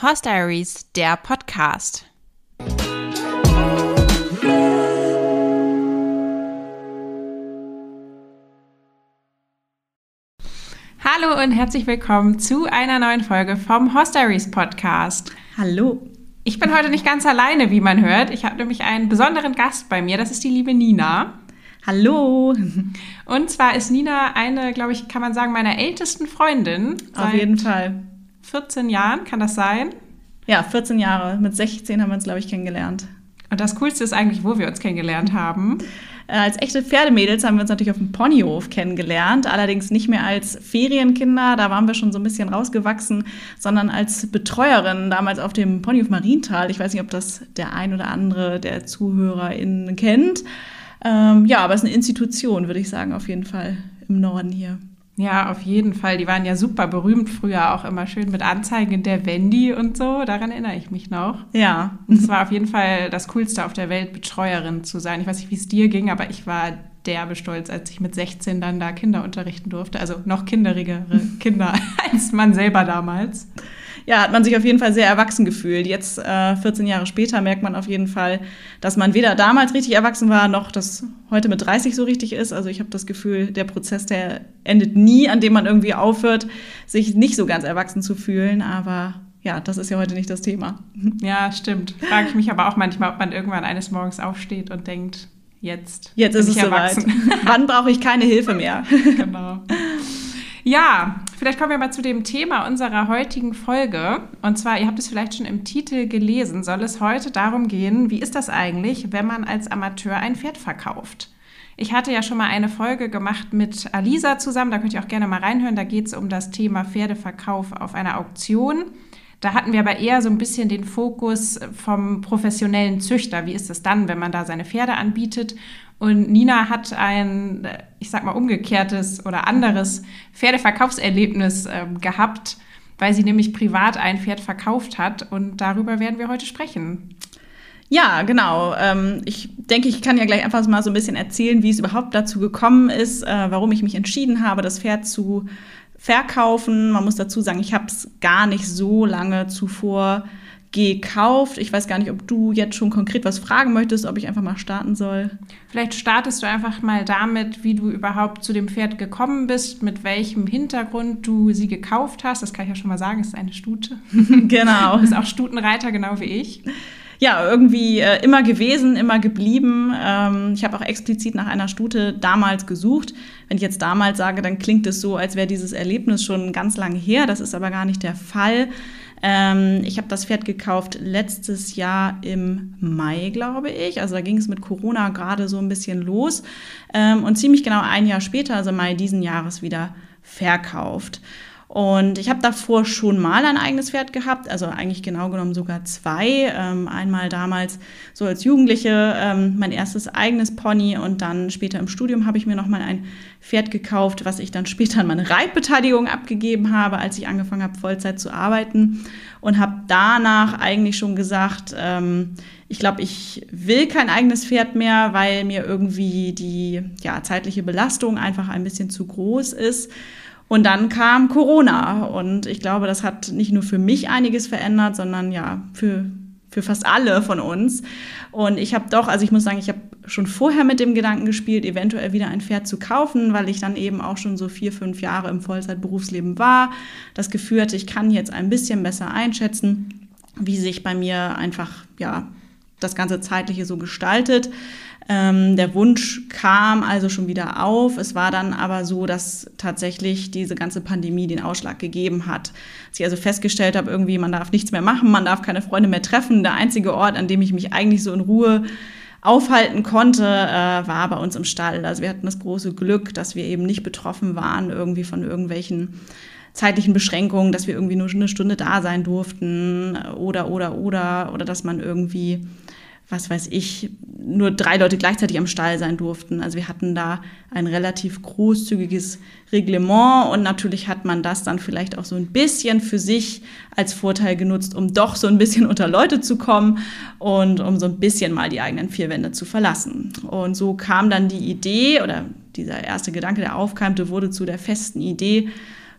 Horse Diaries, der Podcast. Hallo und herzlich willkommen zu einer neuen Folge vom Horse Diaries Podcast. Hallo. Ich bin heute nicht ganz alleine, wie man hört. Ich habe nämlich einen besonderen Gast bei mir. Das ist die liebe Nina. Hallo. Und zwar ist Nina eine, glaube ich, kann man sagen, meiner ältesten Freundin. Auf jeden Fall. 14 Jahren, kann das sein? Ja, 14 Jahre. Mit 16 haben wir uns, glaube ich, kennengelernt. Und das Coolste ist eigentlich, wo wir uns kennengelernt haben. Äh, als echte Pferdemädels haben wir uns natürlich auf dem Ponyhof kennengelernt, allerdings nicht mehr als Ferienkinder, da waren wir schon so ein bisschen rausgewachsen, sondern als Betreuerin damals auf dem Ponyhof Marienthal. Ich weiß nicht, ob das der ein oder andere der ZuhörerInnen kennt. Ähm, ja, aber es ist eine Institution, würde ich sagen, auf jeden Fall im Norden hier. Ja, auf jeden Fall. Die waren ja super berühmt früher, auch immer schön mit Anzeigen der Wendy und so. Daran erinnere ich mich noch. Ja. Und es war auf jeden Fall das Coolste auf der Welt, Betreuerin zu sein. Ich weiß nicht, wie es dir ging, aber ich war derbe stolz, als ich mit 16 dann da Kinder unterrichten durfte. Also noch kinderigere Kinder als man selber damals ja, hat man sich auf jeden Fall sehr erwachsen gefühlt. Jetzt, äh, 14 Jahre später, merkt man auf jeden Fall, dass man weder damals richtig erwachsen war, noch das heute mit 30 so richtig ist. Also ich habe das Gefühl, der Prozess, der endet nie, an dem man irgendwie aufhört, sich nicht so ganz erwachsen zu fühlen. Aber ja, das ist ja heute nicht das Thema. Ja, stimmt. Frage ich mich aber auch manchmal, ob man irgendwann eines Morgens aufsteht und denkt, jetzt. Jetzt ist es erwachsen. soweit. Wann brauche ich keine Hilfe mehr? genau. Ja, vielleicht kommen wir mal zu dem Thema unserer heutigen Folge. Und zwar, ihr habt es vielleicht schon im Titel gelesen, soll es heute darum gehen, wie ist das eigentlich, wenn man als Amateur ein Pferd verkauft? Ich hatte ja schon mal eine Folge gemacht mit Alisa zusammen, da könnt ihr auch gerne mal reinhören. Da geht es um das Thema Pferdeverkauf auf einer Auktion. Da hatten wir aber eher so ein bisschen den Fokus vom professionellen Züchter. Wie ist es dann, wenn man da seine Pferde anbietet? Und Nina hat ein, ich sag mal, umgekehrtes oder anderes Pferdeverkaufserlebnis äh, gehabt, weil sie nämlich privat ein Pferd verkauft hat. Und darüber werden wir heute sprechen. Ja, genau. Ähm, ich denke, ich kann ja gleich einfach mal so ein bisschen erzählen, wie es überhaupt dazu gekommen ist, äh, warum ich mich entschieden habe, das Pferd zu verkaufen. Man muss dazu sagen, ich habe es gar nicht so lange zuvor gekauft. Ich weiß gar nicht, ob du jetzt schon konkret was fragen möchtest, ob ich einfach mal starten soll. Vielleicht startest du einfach mal damit, wie du überhaupt zu dem Pferd gekommen bist, mit welchem Hintergrund du sie gekauft hast. Das kann ich ja schon mal sagen, es ist eine Stute. genau. Du bist auch Stutenreiter, genau wie ich. Ja, irgendwie äh, immer gewesen, immer geblieben. Ähm, ich habe auch explizit nach einer Stute damals gesucht. Wenn ich jetzt damals sage, dann klingt es so, als wäre dieses Erlebnis schon ganz lange her. Das ist aber gar nicht der Fall. Ähm, ich habe das Pferd gekauft letztes Jahr im Mai, glaube ich. Also da ging es mit Corona gerade so ein bisschen los. Ähm, und ziemlich genau ein Jahr später, also Mai diesen Jahres, wieder verkauft. Und ich habe davor schon mal ein eigenes Pferd gehabt, also eigentlich genau genommen sogar zwei. Ähm, einmal damals so als Jugendliche ähm, mein erstes eigenes Pony und dann später im Studium habe ich mir nochmal ein Pferd gekauft, was ich dann später an meine Reitbeteiligung abgegeben habe, als ich angefangen habe, Vollzeit zu arbeiten. Und habe danach eigentlich schon gesagt, ähm, ich glaube, ich will kein eigenes Pferd mehr, weil mir irgendwie die ja, zeitliche Belastung einfach ein bisschen zu groß ist. Und dann kam Corona und ich glaube, das hat nicht nur für mich einiges verändert, sondern ja, für, für fast alle von uns. Und ich habe doch, also ich muss sagen, ich habe schon vorher mit dem Gedanken gespielt, eventuell wieder ein Pferd zu kaufen, weil ich dann eben auch schon so vier, fünf Jahre im Vollzeitberufsleben war. Das Gefühl hatte, ich kann jetzt ein bisschen besser einschätzen, wie sich bei mir einfach, ja, das ganze Zeitliche so gestaltet. Ähm, der Wunsch kam also schon wieder auf. Es war dann aber so, dass tatsächlich diese ganze Pandemie den Ausschlag gegeben hat. Als ich also festgestellt habe, irgendwie, man darf nichts mehr machen, man darf keine Freunde mehr treffen. Der einzige Ort, an dem ich mich eigentlich so in Ruhe aufhalten konnte, äh, war bei uns im Stall. Also wir hatten das große Glück, dass wir eben nicht betroffen waren irgendwie von irgendwelchen zeitlichen Beschränkungen, dass wir irgendwie nur eine Stunde da sein durften oder, oder, oder, oder dass man irgendwie was weiß ich, nur drei Leute gleichzeitig am Stall sein durften. Also wir hatten da ein relativ großzügiges Reglement und natürlich hat man das dann vielleicht auch so ein bisschen für sich als Vorteil genutzt, um doch so ein bisschen unter Leute zu kommen und um so ein bisschen mal die eigenen vier Wände zu verlassen. Und so kam dann die Idee oder dieser erste Gedanke, der aufkeimte, wurde zu der festen Idee,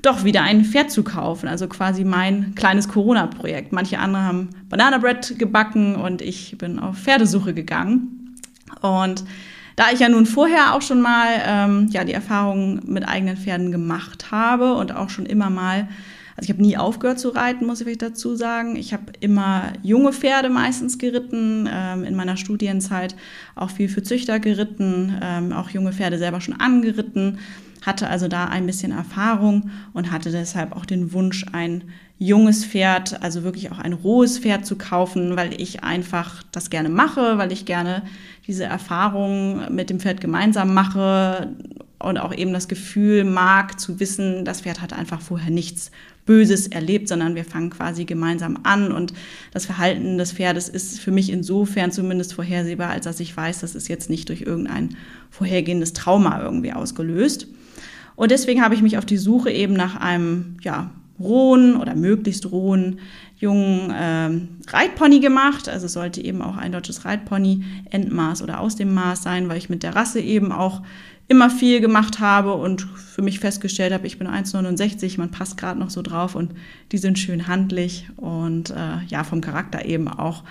doch wieder ein Pferd zu kaufen. Also quasi mein kleines Corona-Projekt. Manche andere haben Banana Bread gebacken und ich bin auf Pferdesuche gegangen. Und da ich ja nun vorher auch schon mal ähm, ja, die Erfahrungen mit eigenen Pferden gemacht habe und auch schon immer mal, also ich habe nie aufgehört zu reiten, muss ich dazu sagen. Ich habe immer junge Pferde meistens geritten, ähm, in meiner Studienzeit auch viel für Züchter geritten, ähm, auch junge Pferde selber schon angeritten hatte also da ein bisschen Erfahrung und hatte deshalb auch den Wunsch, ein junges Pferd, also wirklich auch ein rohes Pferd zu kaufen, weil ich einfach das gerne mache, weil ich gerne diese Erfahrung mit dem Pferd gemeinsam mache und auch eben das Gefühl mag zu wissen, das Pferd hat einfach vorher nichts Böses erlebt, sondern wir fangen quasi gemeinsam an und das Verhalten des Pferdes ist für mich insofern zumindest vorhersehbar, als dass ich weiß, das ist jetzt nicht durch irgendein vorhergehendes Trauma irgendwie ausgelöst. Und deswegen habe ich mich auf die Suche eben nach einem, ja, rohen oder möglichst rohen jungen ähm, Reitpony gemacht. Also es sollte eben auch ein deutsches Reitpony Endmaß oder aus dem Maß sein, weil ich mit der Rasse eben auch immer viel gemacht habe und für mich festgestellt habe, ich bin 1,69, man passt gerade noch so drauf und die sind schön handlich und äh, ja, vom Charakter eben auch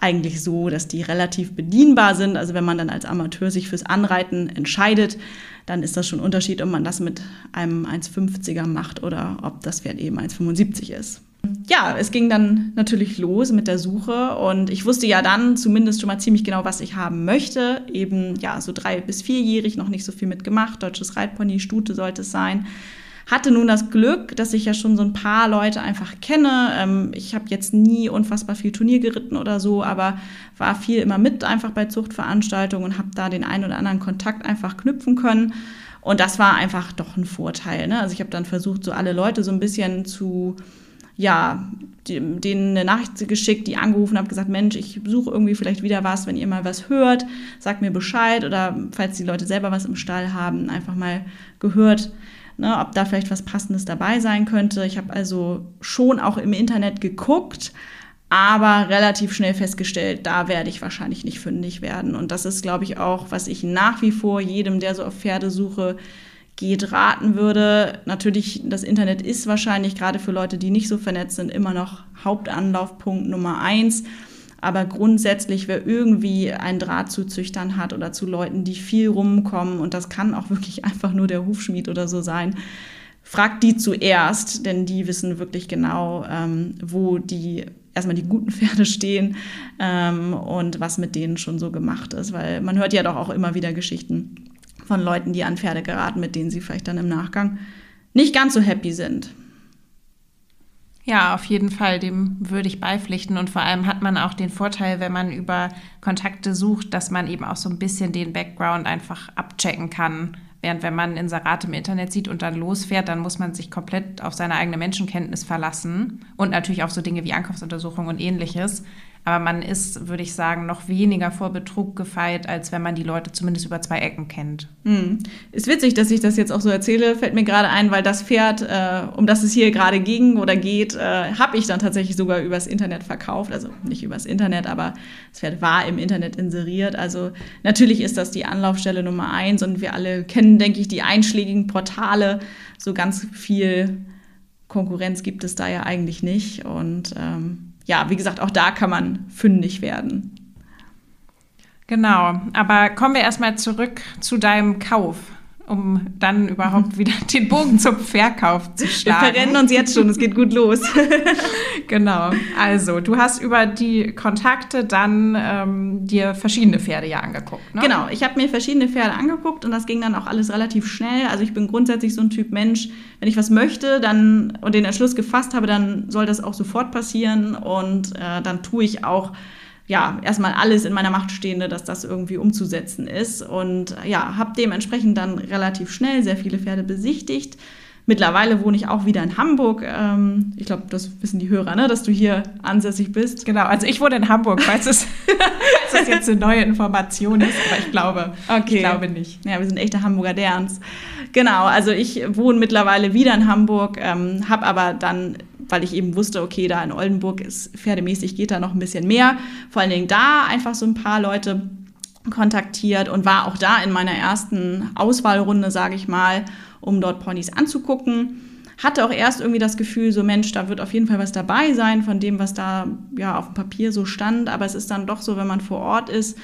eigentlich so, dass die relativ bedienbar sind. Also wenn man dann als Amateur sich fürs Anreiten entscheidet, dann ist das schon ein Unterschied, ob man das mit einem 1,50er macht oder ob das Pferd eben 1,75 ist. Ja, es ging dann natürlich los mit der Suche und ich wusste ja dann zumindest schon mal ziemlich genau, was ich haben möchte. Eben ja, so drei bis vierjährig, noch nicht so viel mitgemacht. Deutsches Reitpony, Stute sollte es sein. Hatte nun das Glück, dass ich ja schon so ein paar Leute einfach kenne. Ähm, ich habe jetzt nie unfassbar viel Turnier geritten oder so, aber war viel immer mit einfach bei Zuchtveranstaltungen und habe da den einen oder anderen Kontakt einfach knüpfen können. Und das war einfach doch ein Vorteil. Ne? Also ich habe dann versucht, so alle Leute so ein bisschen zu, ja, denen eine Nachricht geschickt, die angerufen habe, gesagt, Mensch, ich suche irgendwie vielleicht wieder was, wenn ihr mal was hört, sagt mir Bescheid oder falls die Leute selber was im Stall haben, einfach mal gehört, ne, ob da vielleicht was Passendes dabei sein könnte. Ich habe also schon auch im Internet geguckt, aber relativ schnell festgestellt, da werde ich wahrscheinlich nicht fündig werden. Und das ist, glaube ich, auch, was ich nach wie vor jedem, der so auf Pferde suche, geht, raten würde. Natürlich, das Internet ist wahrscheinlich gerade für Leute, die nicht so vernetzt sind, immer noch Hauptanlaufpunkt Nummer eins. Aber grundsätzlich, wer irgendwie einen Draht zu Züchtern hat oder zu Leuten, die viel rumkommen, und das kann auch wirklich einfach nur der Hufschmied oder so sein, fragt die zuerst, denn die wissen wirklich genau, ähm, wo die erstmal die guten Pferde stehen ähm, und was mit denen schon so gemacht ist. Weil man hört ja doch auch immer wieder Geschichten von Leuten, die an Pferde geraten, mit denen sie vielleicht dann im Nachgang nicht ganz so happy sind. Ja, auf jeden Fall, dem würde ich beipflichten. Und vor allem hat man auch den Vorteil, wenn man über Kontakte sucht, dass man eben auch so ein bisschen den Background einfach abchecken kann. Während wenn man Inserate im Internet sieht und dann losfährt, dann muss man sich komplett auf seine eigene Menschenkenntnis verlassen und natürlich auf so Dinge wie Ankaufsuntersuchung und ähnliches. Aber man ist, würde ich sagen, noch weniger vor Betrug gefeit, als wenn man die Leute zumindest über zwei Ecken kennt. Hm. Ist witzig, dass ich das jetzt auch so erzähle, fällt mir gerade ein, weil das Pferd, äh, um das es hier gerade ging oder geht, äh, habe ich dann tatsächlich sogar übers Internet verkauft. Also nicht übers Internet, aber das Pferd war im Internet inseriert. Also natürlich ist das die Anlaufstelle Nummer eins und wir alle kennen, denke ich, die einschlägigen Portale. So ganz viel Konkurrenz gibt es da ja eigentlich nicht. Und ähm, ja, wie gesagt, auch da kann man fündig werden. Genau, aber kommen wir erstmal zurück zu deinem Kauf um dann überhaupt wieder den Bogen zum Verkauf zu schlagen. Wir verrennen uns jetzt schon, es geht gut los. genau. Also, du hast über die Kontakte dann ähm, dir verschiedene Pferde ja angeguckt. Ne? Genau, ich habe mir verschiedene Pferde angeguckt und das ging dann auch alles relativ schnell. Also ich bin grundsätzlich so ein Typ Mensch, wenn ich was möchte dann und den Entschluss gefasst habe, dann soll das auch sofort passieren und äh, dann tue ich auch ja, erstmal alles in meiner Macht Stehende, dass das irgendwie umzusetzen ist. Und ja, habe dementsprechend dann relativ schnell sehr viele Pferde besichtigt. Mittlerweile wohne ich auch wieder in Hamburg. Ähm, ich glaube, das wissen die Hörer, ne, dass du hier ansässig bist. Genau, also ich wohne in Hamburg, falls es, falls es jetzt eine neue Information ist, aber ich glaube, okay. ich glaube nicht. Ja, wir sind echte Hamburger Derns. Genau, also ich wohne mittlerweile wieder in Hamburg, ähm, habe aber dann weil ich eben wusste, okay, da in Oldenburg ist pferdemäßig geht da noch ein bisschen mehr. Vor allen Dingen da einfach so ein paar Leute kontaktiert und war auch da in meiner ersten Auswahlrunde, sage ich mal, um dort Ponys anzugucken. hatte auch erst irgendwie das Gefühl, so Mensch, da wird auf jeden Fall was dabei sein von dem, was da ja auf dem Papier so stand. Aber es ist dann doch so, wenn man vor Ort ist,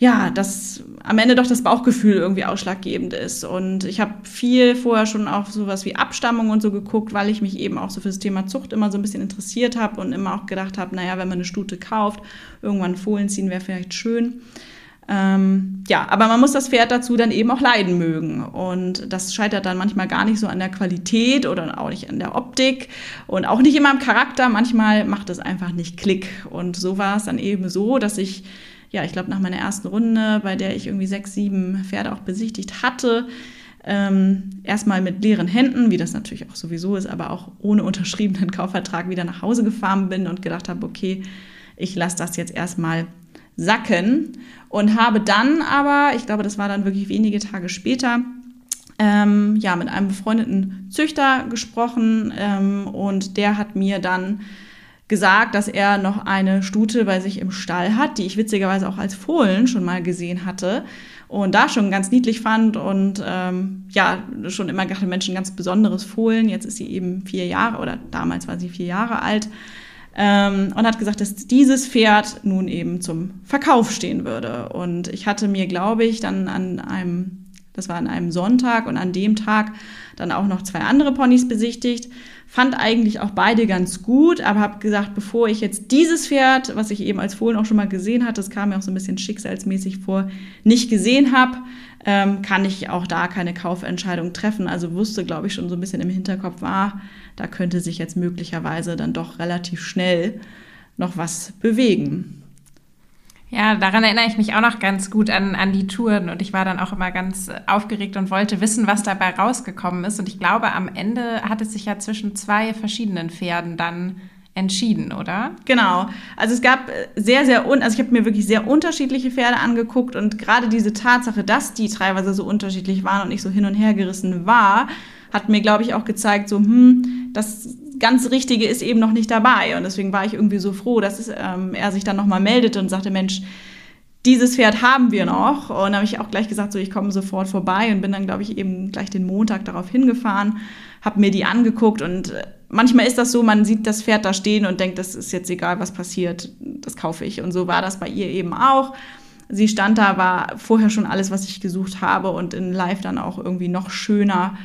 ja, dass am Ende doch das Bauchgefühl irgendwie ausschlaggebend ist. Und ich habe viel vorher schon auf sowas wie Abstammung und so geguckt, weil ich mich eben auch so für das Thema Zucht immer so ein bisschen interessiert habe und immer auch gedacht habe, naja, wenn man eine Stute kauft, irgendwann Fohlen ziehen wäre vielleicht schön. Ähm, ja, aber man muss das Pferd dazu dann eben auch leiden mögen. Und das scheitert dann manchmal gar nicht so an der Qualität oder auch nicht an der Optik und auch nicht immer am Charakter. Manchmal macht es einfach nicht Klick. Und so war es dann eben so, dass ich ja, ich glaube, nach meiner ersten Runde, bei der ich irgendwie sechs, sieben Pferde auch besichtigt hatte, ähm, erstmal mit leeren Händen, wie das natürlich auch sowieso ist, aber auch ohne unterschriebenen Kaufvertrag wieder nach Hause gefahren bin und gedacht habe, okay, ich lasse das jetzt erstmal sacken. Und habe dann aber, ich glaube, das war dann wirklich wenige Tage später, ähm, ja, mit einem befreundeten Züchter gesprochen ähm, und der hat mir dann gesagt, dass er noch eine Stute bei sich im Stall hat, die ich witzigerweise auch als Fohlen schon mal gesehen hatte und da schon ganz niedlich fand und ähm, ja, schon immer gedacht, Mensch, ein ganz besonderes Fohlen. Jetzt ist sie eben vier Jahre oder damals war sie vier Jahre alt ähm, und hat gesagt, dass dieses Pferd nun eben zum Verkauf stehen würde. Und ich hatte mir, glaube ich, dann an einem, das war an einem Sonntag und an dem Tag dann auch noch zwei andere Ponys besichtigt fand eigentlich auch beide ganz gut, aber habe gesagt, bevor ich jetzt dieses Pferd, was ich eben als Fohlen auch schon mal gesehen hatte, das kam mir auch so ein bisschen schicksalsmäßig vor, nicht gesehen habe, ähm, kann ich auch da keine Kaufentscheidung treffen. Also wusste, glaube ich, schon so ein bisschen im Hinterkopf war, da könnte sich jetzt möglicherweise dann doch relativ schnell noch was bewegen. Ja, daran erinnere ich mich auch noch ganz gut an, an die Touren und ich war dann auch immer ganz aufgeregt und wollte wissen, was dabei rausgekommen ist. Und ich glaube, am Ende hat es sich ja zwischen zwei verschiedenen Pferden dann entschieden, oder? Genau. Also es gab sehr, sehr, un also ich habe mir wirklich sehr unterschiedliche Pferde angeguckt und gerade diese Tatsache, dass die teilweise so unterschiedlich waren und ich so hin und her gerissen war, hat mir, glaube ich, auch gezeigt, so, hm, das ganz Richtige ist eben noch nicht dabei. Und deswegen war ich irgendwie so froh, dass es, ähm, er sich dann nochmal meldete und sagte, Mensch, dieses Pferd haben wir noch. Und habe ich auch gleich gesagt, so ich komme sofort vorbei und bin dann, glaube ich, eben gleich den Montag darauf hingefahren, habe mir die angeguckt und äh, manchmal ist das so, man sieht das Pferd da stehen und denkt, das ist jetzt egal, was passiert, das kaufe ich. Und so war das bei ihr eben auch. Sie stand da, war vorher schon alles, was ich gesucht habe und in Live dann auch irgendwie noch schöner.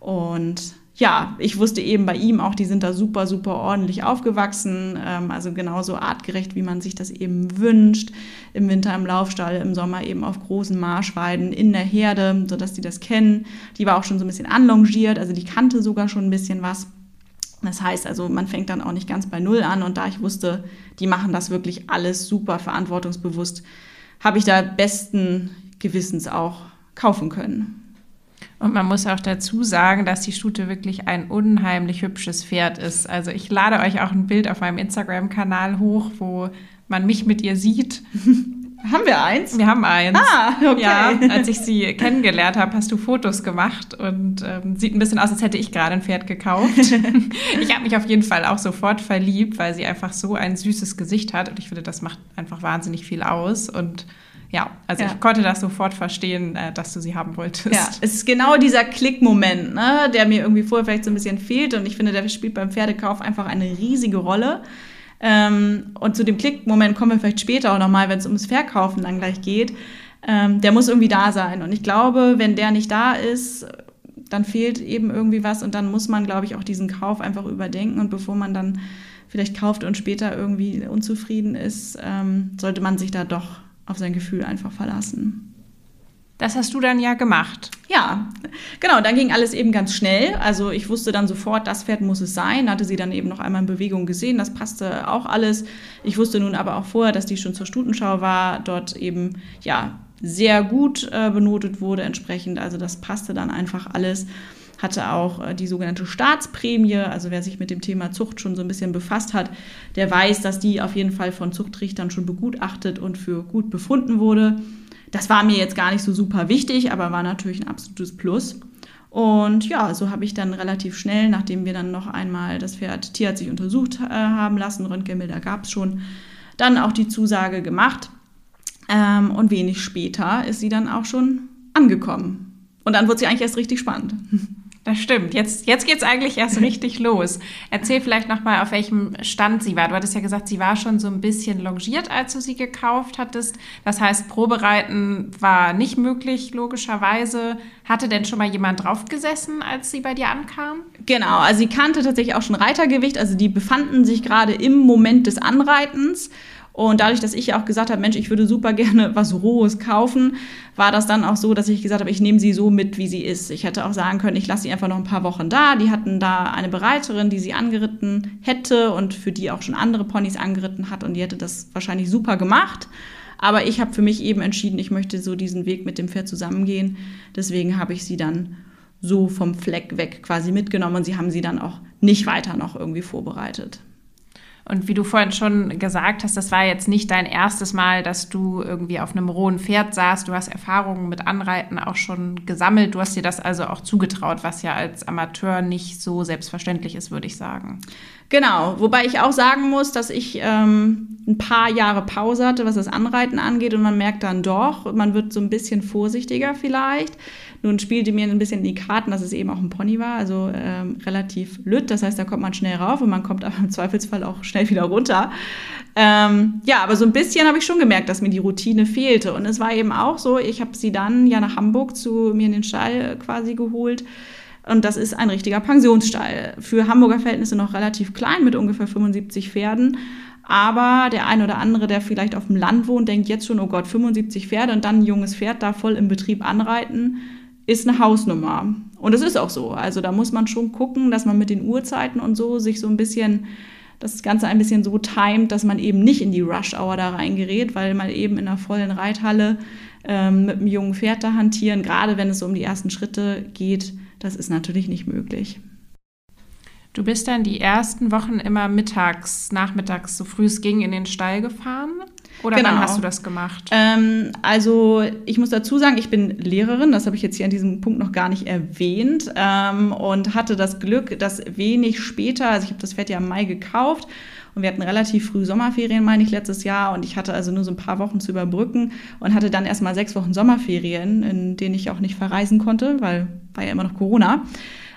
Und ja, ich wusste eben bei ihm auch, die sind da super, super ordentlich aufgewachsen, ähm, also genauso artgerecht, wie man sich das eben wünscht. Im Winter im Laufstall, im Sommer eben auf großen Marschweiden in der Herde, sodass die das kennen. Die war auch schon so ein bisschen anlongiert, also die kannte sogar schon ein bisschen was. Das heißt also, man fängt dann auch nicht ganz bei Null an und da ich wusste, die machen das wirklich alles super verantwortungsbewusst, habe ich da besten Gewissens auch kaufen können. Und man muss auch dazu sagen, dass die Stute wirklich ein unheimlich hübsches Pferd ist. Also ich lade euch auch ein Bild auf meinem Instagram-Kanal hoch, wo man mich mit ihr sieht. Haben wir eins? Wir haben eins. Ah, okay. Ja, als ich sie kennengelernt habe, hast du Fotos gemacht und ähm, sieht ein bisschen aus, als hätte ich gerade ein Pferd gekauft. ich habe mich auf jeden Fall auch sofort verliebt, weil sie einfach so ein süßes Gesicht hat und ich finde, das macht einfach wahnsinnig viel aus und ja, also ja. ich konnte das sofort verstehen, äh, dass du sie haben wolltest. Ja, es ist genau dieser Klickmoment, ne, der mir irgendwie vorher vielleicht so ein bisschen fehlt und ich finde, der spielt beim Pferdekauf einfach eine riesige Rolle. Ähm, und zu dem Klickmoment kommen wir vielleicht später auch nochmal, wenn es ums Verkaufen dann gleich geht. Ähm, der muss irgendwie da sein. Und ich glaube, wenn der nicht da ist, dann fehlt eben irgendwie was und dann muss man, glaube ich, auch diesen Kauf einfach überdenken und bevor man dann vielleicht kauft und später irgendwie unzufrieden ist, ähm, sollte man sich da doch auf sein Gefühl einfach verlassen. Das hast du dann ja gemacht. Ja, genau. Dann ging alles eben ganz schnell. Also ich wusste dann sofort, das Pferd muss es sein. Hatte sie dann eben noch einmal in Bewegung gesehen. Das passte auch alles. Ich wusste nun aber auch vorher, dass die schon zur Stutenschau war, dort eben ja sehr gut äh, benotet wurde entsprechend. Also das passte dann einfach alles hatte auch äh, die sogenannte Staatsprämie. Also wer sich mit dem Thema Zucht schon so ein bisschen befasst hat, der weiß, dass die auf jeden Fall von Zuchtrichtern schon begutachtet und für gut befunden wurde. Das war mir jetzt gar nicht so super wichtig, aber war natürlich ein absolutes Plus. Und ja, so habe ich dann relativ schnell, nachdem wir dann noch einmal das Pferd tierärztlich untersucht äh, haben lassen, Röntgenbilder gab es schon, dann auch die Zusage gemacht. Ähm, und wenig später ist sie dann auch schon angekommen. Und dann wird sie eigentlich erst richtig spannend. Das stimmt. Jetzt, jetzt geht es eigentlich erst richtig los. Erzähl vielleicht nochmal, auf welchem Stand sie war. Du hattest ja gesagt, sie war schon so ein bisschen longiert, als du sie gekauft hattest. Das heißt, Probereiten war nicht möglich, logischerweise. Hatte denn schon mal jemand draufgesessen, als sie bei dir ankam? Genau, also sie kannte tatsächlich auch schon Reitergewicht. Also die befanden sich gerade im Moment des Anreitens. Und dadurch, dass ich auch gesagt habe, Mensch, ich würde super gerne was Rohes kaufen, war das dann auch so, dass ich gesagt habe, ich nehme sie so mit, wie sie ist. Ich hätte auch sagen können, ich lasse sie einfach noch ein paar Wochen da. Die hatten da eine Bereiterin, die sie angeritten hätte und für die auch schon andere Ponys angeritten hat und die hätte das wahrscheinlich super gemacht. Aber ich habe für mich eben entschieden, ich möchte so diesen Weg mit dem Pferd zusammengehen. Deswegen habe ich sie dann so vom Fleck weg quasi mitgenommen und sie haben sie dann auch nicht weiter noch irgendwie vorbereitet. Und wie du vorhin schon gesagt hast, das war jetzt nicht dein erstes Mal, dass du irgendwie auf einem rohen Pferd saßt. Du hast Erfahrungen mit Anreiten auch schon gesammelt. Du hast dir das also auch zugetraut, was ja als Amateur nicht so selbstverständlich ist, würde ich sagen. Genau, wobei ich auch sagen muss, dass ich ähm, ein paar Jahre Pause hatte, was das Anreiten angeht. Und man merkt dann doch, man wird so ein bisschen vorsichtiger vielleicht. Nun spielte mir ein bisschen in die Karten, dass es eben auch ein Pony war, also ähm, relativ lütt. Das heißt, da kommt man schnell rauf und man kommt aber im Zweifelsfall auch schnell wieder runter. Ähm, ja, aber so ein bisschen habe ich schon gemerkt, dass mir die Routine fehlte. Und es war eben auch so, ich habe sie dann ja nach Hamburg zu mir in den Stall quasi geholt. Und das ist ein richtiger Pensionsstall. Für Hamburger Verhältnisse noch relativ klein mit ungefähr 75 Pferden. Aber der ein oder andere, der vielleicht auf dem Land wohnt, denkt jetzt schon, oh Gott, 75 Pferde und dann ein junges Pferd da voll im Betrieb anreiten ist eine Hausnummer. Und es ist auch so. Also da muss man schon gucken, dass man mit den Uhrzeiten und so sich so ein bisschen das Ganze ein bisschen so timet, dass man eben nicht in die Rush-Hour da reingerät, weil man eben in einer vollen Reithalle ähm, mit einem jungen Pferd da hantieren, gerade wenn es so um die ersten Schritte geht, das ist natürlich nicht möglich. Du bist dann die ersten Wochen immer mittags, nachmittags, so früh es ging, in den Stall gefahren? Oder genau. wann hast du das gemacht? Ähm, also ich muss dazu sagen, ich bin Lehrerin, das habe ich jetzt hier an diesem Punkt noch gar nicht erwähnt ähm, und hatte das Glück, dass wenig später, also ich habe das Pferd ja im Mai gekauft und wir hatten relativ früh Sommerferien, meine ich, letztes Jahr. Und ich hatte also nur so ein paar Wochen zu überbrücken und hatte dann erstmal sechs Wochen Sommerferien, in denen ich auch nicht verreisen konnte, weil war ja immer noch Corona.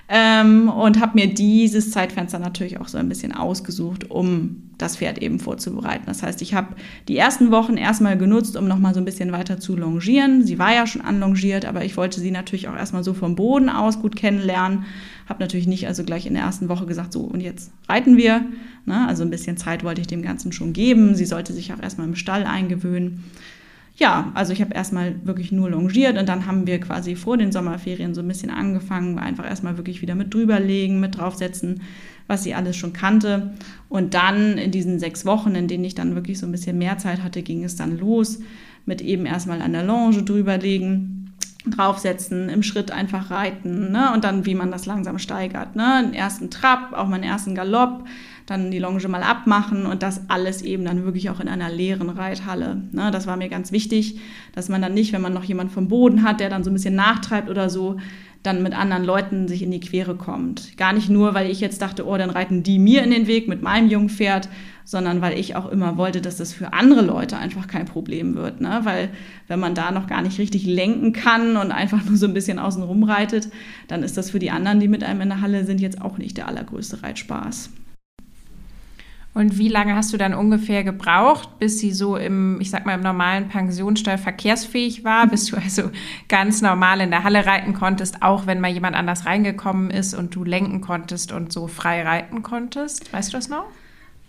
Ähm, und habe mir dieses Zeitfenster natürlich auch so ein bisschen ausgesucht, um das Pferd eben vorzubereiten. Das heißt, ich habe die ersten Wochen erstmal genutzt, um nochmal so ein bisschen weiter zu longieren. Sie war ja schon anlongiert, aber ich wollte sie natürlich auch erstmal so vom Boden aus gut kennenlernen. Habe natürlich nicht also gleich in der ersten Woche gesagt, so und jetzt reiten wir. Ne? Also ein bisschen Zeit wollte ich dem Ganzen schon geben. Sie sollte sich auch erstmal im Stall eingewöhnen ja, also ich habe erstmal wirklich nur longiert und dann haben wir quasi vor den Sommerferien so ein bisschen angefangen, einfach erstmal wirklich wieder mit drüberlegen, mit draufsetzen, was sie alles schon kannte. Und dann in diesen sechs Wochen, in denen ich dann wirklich so ein bisschen mehr Zeit hatte, ging es dann los mit eben erstmal an der Longe drüberlegen, draufsetzen, im Schritt einfach reiten ne? und dann, wie man das langsam steigert. Ne? Den ersten Trab, auch mal einen ersten Galopp dann die Longe mal abmachen und das alles eben dann wirklich auch in einer leeren Reithalle. Ne, das war mir ganz wichtig, dass man dann nicht, wenn man noch jemand vom Boden hat, der dann so ein bisschen nachtreibt oder so, dann mit anderen Leuten sich in die Quere kommt. Gar nicht nur, weil ich jetzt dachte, oh, dann reiten die mir in den Weg mit meinem jungen Pferd, sondern weil ich auch immer wollte, dass das für andere Leute einfach kein Problem wird. Ne? Weil wenn man da noch gar nicht richtig lenken kann und einfach nur so ein bisschen außen rum reitet, dann ist das für die anderen, die mit einem in der Halle sind, jetzt auch nicht der allergrößte Reitspaß. Und wie lange hast du dann ungefähr gebraucht, bis sie so im, ich sag mal, im normalen Pensionsstall verkehrsfähig war, bis du also ganz normal in der Halle reiten konntest, auch wenn mal jemand anders reingekommen ist und du lenken konntest und so frei reiten konntest? Weißt du das noch?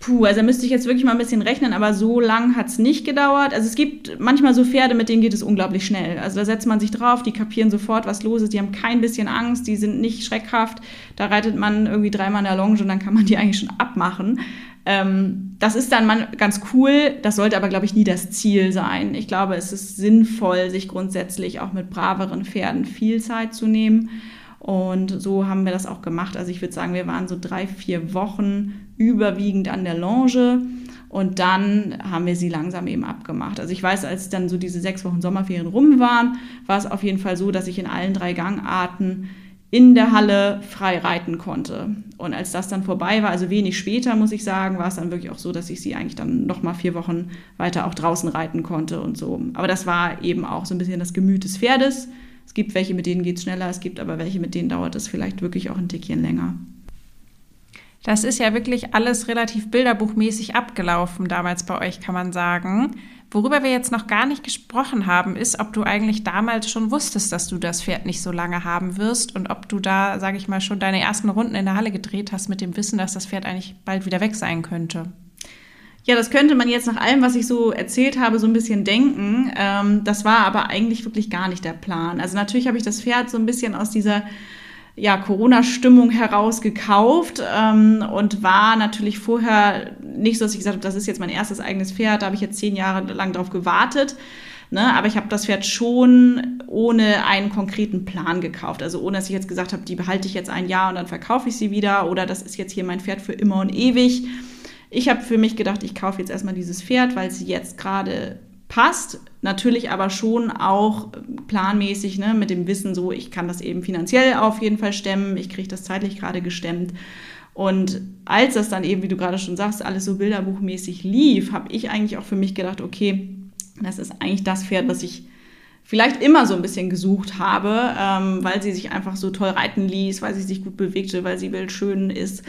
Puh, also müsste ich jetzt wirklich mal ein bisschen rechnen, aber so lang hat es nicht gedauert. Also es gibt manchmal so Pferde, mit denen geht es unglaublich schnell. Also da setzt man sich drauf, die kapieren sofort, was los ist, die haben kein bisschen Angst, die sind nicht schreckhaft. Da reitet man irgendwie dreimal in der Longe und dann kann man die eigentlich schon abmachen. Ähm, das ist dann man, ganz cool, das sollte aber, glaube ich, nie das Ziel sein. Ich glaube, es ist sinnvoll, sich grundsätzlich auch mit braveren Pferden viel Zeit zu nehmen. Und so haben wir das auch gemacht. Also ich würde sagen, wir waren so drei, vier Wochen überwiegend an der Longe und dann haben wir sie langsam eben abgemacht. Also ich weiß, als dann so diese sechs Wochen Sommerferien rum waren, war es auf jeden Fall so, dass ich in allen drei Gangarten in der Halle frei reiten konnte. Und als das dann vorbei war, also wenig später, muss ich sagen, war es dann wirklich auch so, dass ich sie eigentlich dann noch mal vier Wochen weiter auch draußen reiten konnte und so. Aber das war eben auch so ein bisschen das Gemüt des Pferdes. Es gibt welche, mit denen geht es schneller, es gibt aber welche, mit denen dauert es vielleicht wirklich auch ein Tickchen länger. Das ist ja wirklich alles relativ bilderbuchmäßig abgelaufen damals bei euch, kann man sagen. Worüber wir jetzt noch gar nicht gesprochen haben, ist, ob du eigentlich damals schon wusstest, dass du das Pferd nicht so lange haben wirst und ob du da, sage ich mal, schon deine ersten Runden in der Halle gedreht hast mit dem Wissen, dass das Pferd eigentlich bald wieder weg sein könnte. Ja, das könnte man jetzt nach allem, was ich so erzählt habe, so ein bisschen denken. Ähm, das war aber eigentlich wirklich gar nicht der Plan. Also natürlich habe ich das Pferd so ein bisschen aus dieser ja, Corona-Stimmung heraus gekauft ähm, und war natürlich vorher nicht so, dass ich gesagt habe, das ist jetzt mein erstes eigenes Pferd, da habe ich jetzt zehn Jahre lang drauf gewartet. Ne? Aber ich habe das Pferd schon ohne einen konkreten Plan gekauft. Also ohne, dass ich jetzt gesagt habe, die behalte ich jetzt ein Jahr und dann verkaufe ich sie wieder oder das ist jetzt hier mein Pferd für immer und ewig. Ich habe für mich gedacht, ich kaufe jetzt erstmal dieses Pferd, weil es jetzt gerade passt. Natürlich aber schon auch planmäßig ne, mit dem Wissen, so ich kann das eben finanziell auf jeden Fall stemmen, ich kriege das zeitlich gerade gestemmt. Und als das dann eben, wie du gerade schon sagst, alles so bilderbuchmäßig lief, habe ich eigentlich auch für mich gedacht, okay, das ist eigentlich das Pferd, was ich vielleicht immer so ein bisschen gesucht habe, ähm, weil sie sich einfach so toll reiten ließ, weil sie sich gut bewegte, weil sie bildschön ist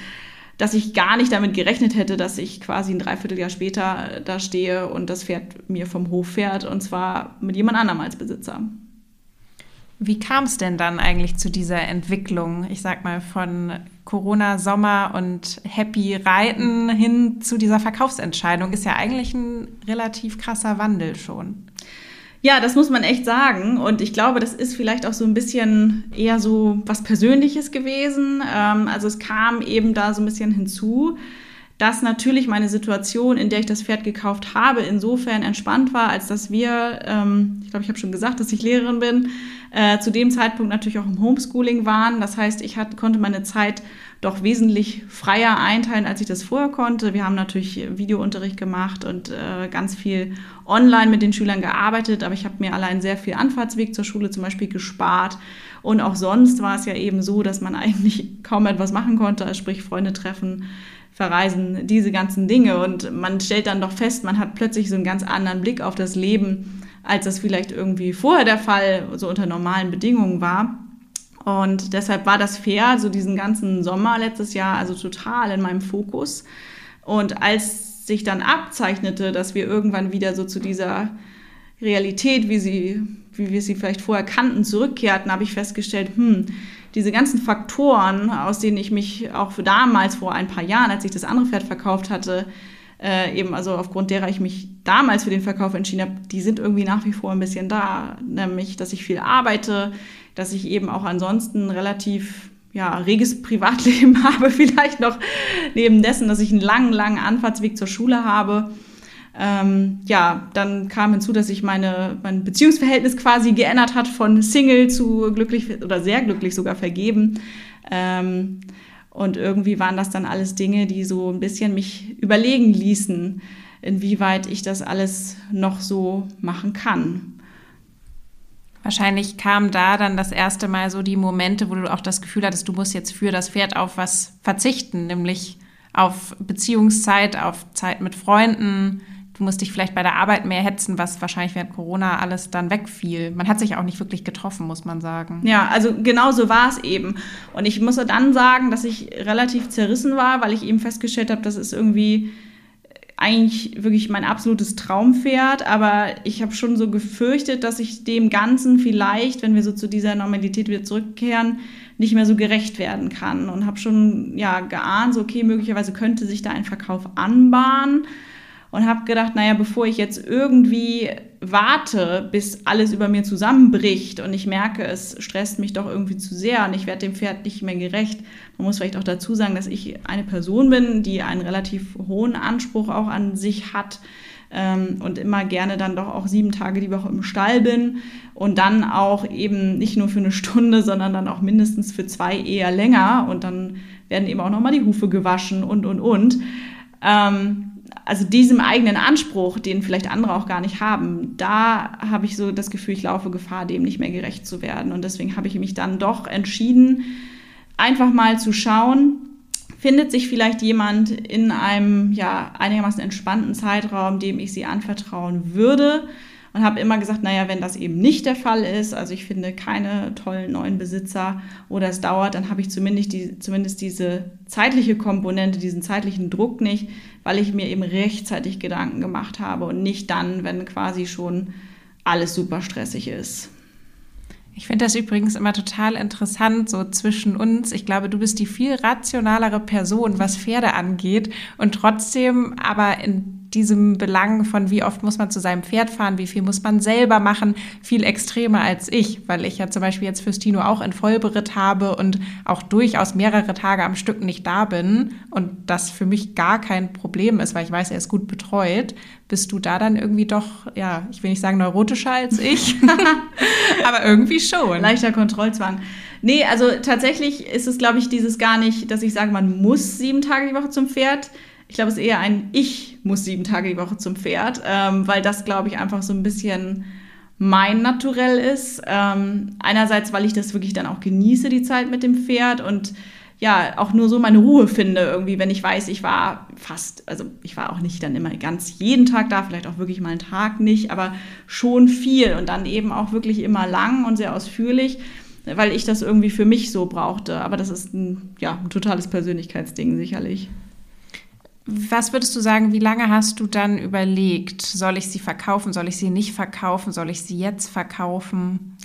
dass ich gar nicht damit gerechnet hätte, dass ich quasi ein Dreivierteljahr später da stehe und das Pferd mir vom Hof fährt und zwar mit jemand anderem als Besitzer. Wie kam es denn dann eigentlich zu dieser Entwicklung, ich sag mal, von Corona, Sommer und Happy Reiten hin zu dieser Verkaufsentscheidung? Ist ja eigentlich ein relativ krasser Wandel schon. Ja, das muss man echt sagen. Und ich glaube, das ist vielleicht auch so ein bisschen eher so was Persönliches gewesen. Ähm, also es kam eben da so ein bisschen hinzu, dass natürlich meine Situation, in der ich das Pferd gekauft habe, insofern entspannt war, als dass wir, ähm, ich glaube, ich habe schon gesagt, dass ich Lehrerin bin, äh, zu dem Zeitpunkt natürlich auch im Homeschooling waren. Das heißt, ich konnte meine Zeit doch wesentlich freier einteilen, als ich das vorher konnte. Wir haben natürlich Videounterricht gemacht und äh, ganz viel online mit den Schülern gearbeitet, aber ich habe mir allein sehr viel Anfahrtsweg zur Schule zum Beispiel gespart. Und auch sonst war es ja eben so, dass man eigentlich kaum etwas machen konnte, sprich Freunde treffen, verreisen, diese ganzen Dinge. Und man stellt dann doch fest, man hat plötzlich so einen ganz anderen Blick auf das Leben, als das vielleicht irgendwie vorher der Fall, so unter normalen Bedingungen war. Und deshalb war das Pferd so diesen ganzen Sommer letztes Jahr also total in meinem Fokus. Und als sich dann abzeichnete, dass wir irgendwann wieder so zu dieser Realität, wie sie, wie wir sie vielleicht vorher kannten, zurückkehrten, habe ich festgestellt, hm, diese ganzen Faktoren, aus denen ich mich auch für damals vor ein paar Jahren, als ich das andere Pferd verkauft hatte, äh, eben also aufgrund derer ich mich damals für den Verkauf entschieden habe, die sind irgendwie nach wie vor ein bisschen da. Nämlich, dass ich viel arbeite, dass ich eben auch ansonsten relativ ja, reges Privatleben habe, vielleicht noch neben dessen, dass ich einen langen, langen Anfahrtsweg zur Schule habe. Ähm, ja, dann kam hinzu, dass sich meine, mein Beziehungsverhältnis quasi geändert hat von Single zu glücklich oder sehr glücklich sogar vergeben. Ähm, und irgendwie waren das dann alles Dinge, die so ein bisschen mich überlegen ließen, inwieweit ich das alles noch so machen kann. Wahrscheinlich kamen da dann das erste Mal so die Momente, wo du auch das Gefühl hattest, du musst jetzt für das Pferd auf was verzichten, nämlich auf Beziehungszeit, auf Zeit mit Freunden. Du musst dich vielleicht bei der Arbeit mehr hetzen, was wahrscheinlich während Corona alles dann wegfiel. Man hat sich auch nicht wirklich getroffen, muss man sagen. Ja, also genau so war es eben. Und ich muss dann sagen, dass ich relativ zerrissen war, weil ich eben festgestellt habe, das ist irgendwie eigentlich wirklich mein absolutes Traumpferd, aber ich habe schon so gefürchtet, dass ich dem Ganzen vielleicht, wenn wir so zu dieser Normalität wieder zurückkehren, nicht mehr so gerecht werden kann. Und habe schon ja geahnt, so okay, möglicherweise könnte sich da ein Verkauf anbahnen. Und habe gedacht, naja, bevor ich jetzt irgendwie warte, bis alles über mir zusammenbricht und ich merke, es stresst mich doch irgendwie zu sehr und ich werde dem Pferd nicht mehr gerecht. Man muss vielleicht auch dazu sagen, dass ich eine Person bin, die einen relativ hohen Anspruch auch an sich hat ähm, und immer gerne dann doch auch sieben Tage die Woche im Stall bin und dann auch eben nicht nur für eine Stunde, sondern dann auch mindestens für zwei eher länger und dann werden eben auch nochmal die Hufe gewaschen und, und, und. Ähm, also diesem eigenen Anspruch, den vielleicht andere auch gar nicht haben, da habe ich so das Gefühl, ich laufe Gefahr, dem nicht mehr gerecht zu werden. Und deswegen habe ich mich dann doch entschieden, einfach mal zu schauen, findet sich vielleicht jemand in einem ja, einigermaßen entspannten Zeitraum, dem ich sie anvertrauen würde. Und habe immer gesagt, naja, wenn das eben nicht der Fall ist, also ich finde keine tollen neuen Besitzer oder es dauert, dann habe ich zumindest, die, zumindest diese zeitliche Komponente, diesen zeitlichen Druck nicht, weil ich mir eben rechtzeitig Gedanken gemacht habe und nicht dann, wenn quasi schon alles super stressig ist. Ich finde das übrigens immer total interessant, so zwischen uns. Ich glaube, du bist die viel rationalere Person, was Pferde angeht und trotzdem aber in diesem Belang von wie oft muss man zu seinem Pferd fahren, wie viel muss man selber machen, viel extremer als ich, weil ich ja zum Beispiel jetzt fürs Tino auch in Vollberitt habe und auch durchaus mehrere Tage am Stück nicht da bin und das für mich gar kein Problem ist, weil ich weiß, er ist gut betreut. Bist du da dann irgendwie doch, ja, ich will nicht sagen neurotischer als ich, aber irgendwie schon. Leichter Kontrollzwang. Nee, also tatsächlich ist es, glaube ich, dieses gar nicht, dass ich sage, man muss sieben Tage die Woche zum Pferd. Ich glaube, es ist eher ein Ich muss sieben Tage die Woche zum Pferd, ähm, weil das, glaube ich, einfach so ein bisschen mein Naturell ist. Ähm, einerseits, weil ich das wirklich dann auch genieße, die Zeit mit dem Pferd und ja, auch nur so meine Ruhe finde irgendwie, wenn ich weiß, ich war fast, also ich war auch nicht dann immer ganz jeden Tag da, vielleicht auch wirklich mal einen Tag nicht, aber schon viel und dann eben auch wirklich immer lang und sehr ausführlich, weil ich das irgendwie für mich so brauchte. Aber das ist ein, ja, ein totales Persönlichkeitsding sicherlich. Was würdest du sagen, wie lange hast du dann überlegt, soll ich sie verkaufen, soll ich sie nicht verkaufen, soll ich sie jetzt verkaufen?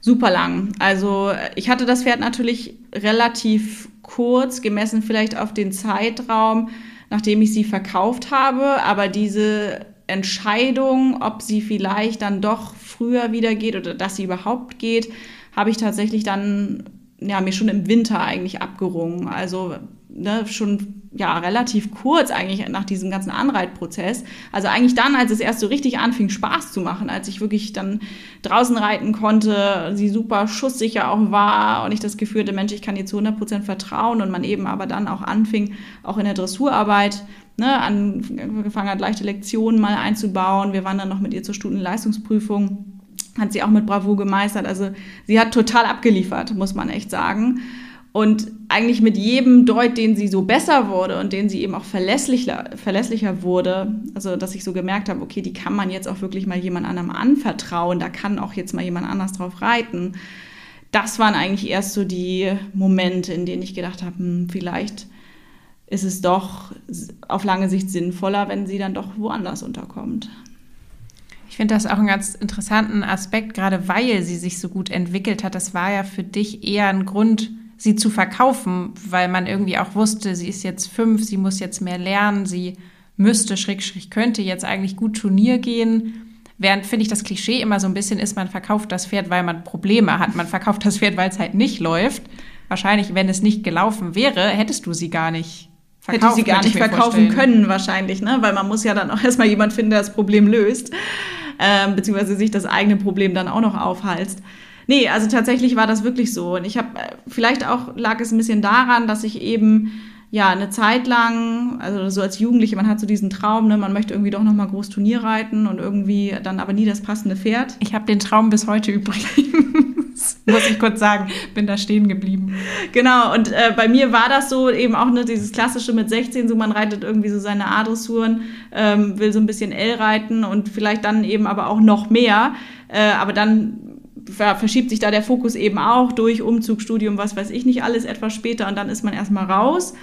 Super lang. Also ich hatte das Pferd natürlich relativ kurz, gemessen vielleicht auf den Zeitraum, nachdem ich sie verkauft habe, aber diese Entscheidung, ob sie vielleicht dann doch früher wieder geht oder dass sie überhaupt geht, habe ich tatsächlich dann ja, mir schon im Winter eigentlich abgerungen. Also ne, schon ja, relativ kurz eigentlich nach diesem ganzen Anreitprozess. Also eigentlich dann, als es erst so richtig anfing, Spaß zu machen, als ich wirklich dann draußen reiten konnte, sie super schusssicher auch war und ich das Gefühl hatte, Mensch, ich kann ihr zu 100 Prozent vertrauen und man eben aber dann auch anfing, auch in der Dressurarbeit, ne, angefangen hat, leichte Lektionen mal einzubauen. Wir waren dann noch mit ihr zur Stundenleistungsprüfung hat sie auch mit Bravo gemeistert. Also sie hat total abgeliefert, muss man echt sagen. Und eigentlich mit jedem Deut, den sie so besser wurde und den sie eben auch verlässlicher, verlässlicher wurde, also dass ich so gemerkt habe, okay, die kann man jetzt auch wirklich mal jemand anderem anvertrauen, da kann auch jetzt mal jemand anders drauf reiten. Das waren eigentlich erst so die Momente, in denen ich gedacht habe, hm, vielleicht ist es doch auf lange Sicht sinnvoller, wenn sie dann doch woanders unterkommt. Ich finde das auch einen ganz interessanten Aspekt, gerade weil sie sich so gut entwickelt hat. Das war ja für dich eher ein Grund, sie zu verkaufen, weil man irgendwie auch wusste, sie ist jetzt fünf, sie muss jetzt mehr lernen, sie müsste, schräg, schräg, könnte jetzt eigentlich gut Turnier gehen. Während, finde ich, das Klischee immer so ein bisschen ist, man verkauft das Pferd, weil man Probleme hat. Man verkauft das Pferd, weil es halt nicht läuft. Wahrscheinlich, wenn es nicht gelaufen wäre, hättest du sie gar nicht verkauft. Hätte sie gar nicht verkaufen vorstellen. können, wahrscheinlich, ne? Weil man muss ja dann auch erstmal jemand finden, der das Problem löst. Ähm, beziehungsweise sich das eigene Problem dann auch noch aufhalst. Nee, also tatsächlich war das wirklich so. Und ich habe, vielleicht auch lag es ein bisschen daran, dass ich eben ja eine Zeit lang, also so als Jugendliche, man hat so diesen Traum, ne, man möchte irgendwie doch noch mal groß Turnier reiten und irgendwie dann aber nie das passende Pferd. Ich habe den Traum bis heute übrigens, muss ich kurz sagen, bin da stehen geblieben. Genau, und äh, bei mir war das so eben auch ne, dieses klassische mit 16, so man reitet irgendwie so seine A-Dressuren, ähm, will so ein bisschen L reiten und vielleicht dann eben aber auch noch mehr. Äh, aber dann verschiebt sich da der Fokus eben auch durch Umzug, Studium, was weiß ich nicht alles etwas später und dann ist man erstmal raus.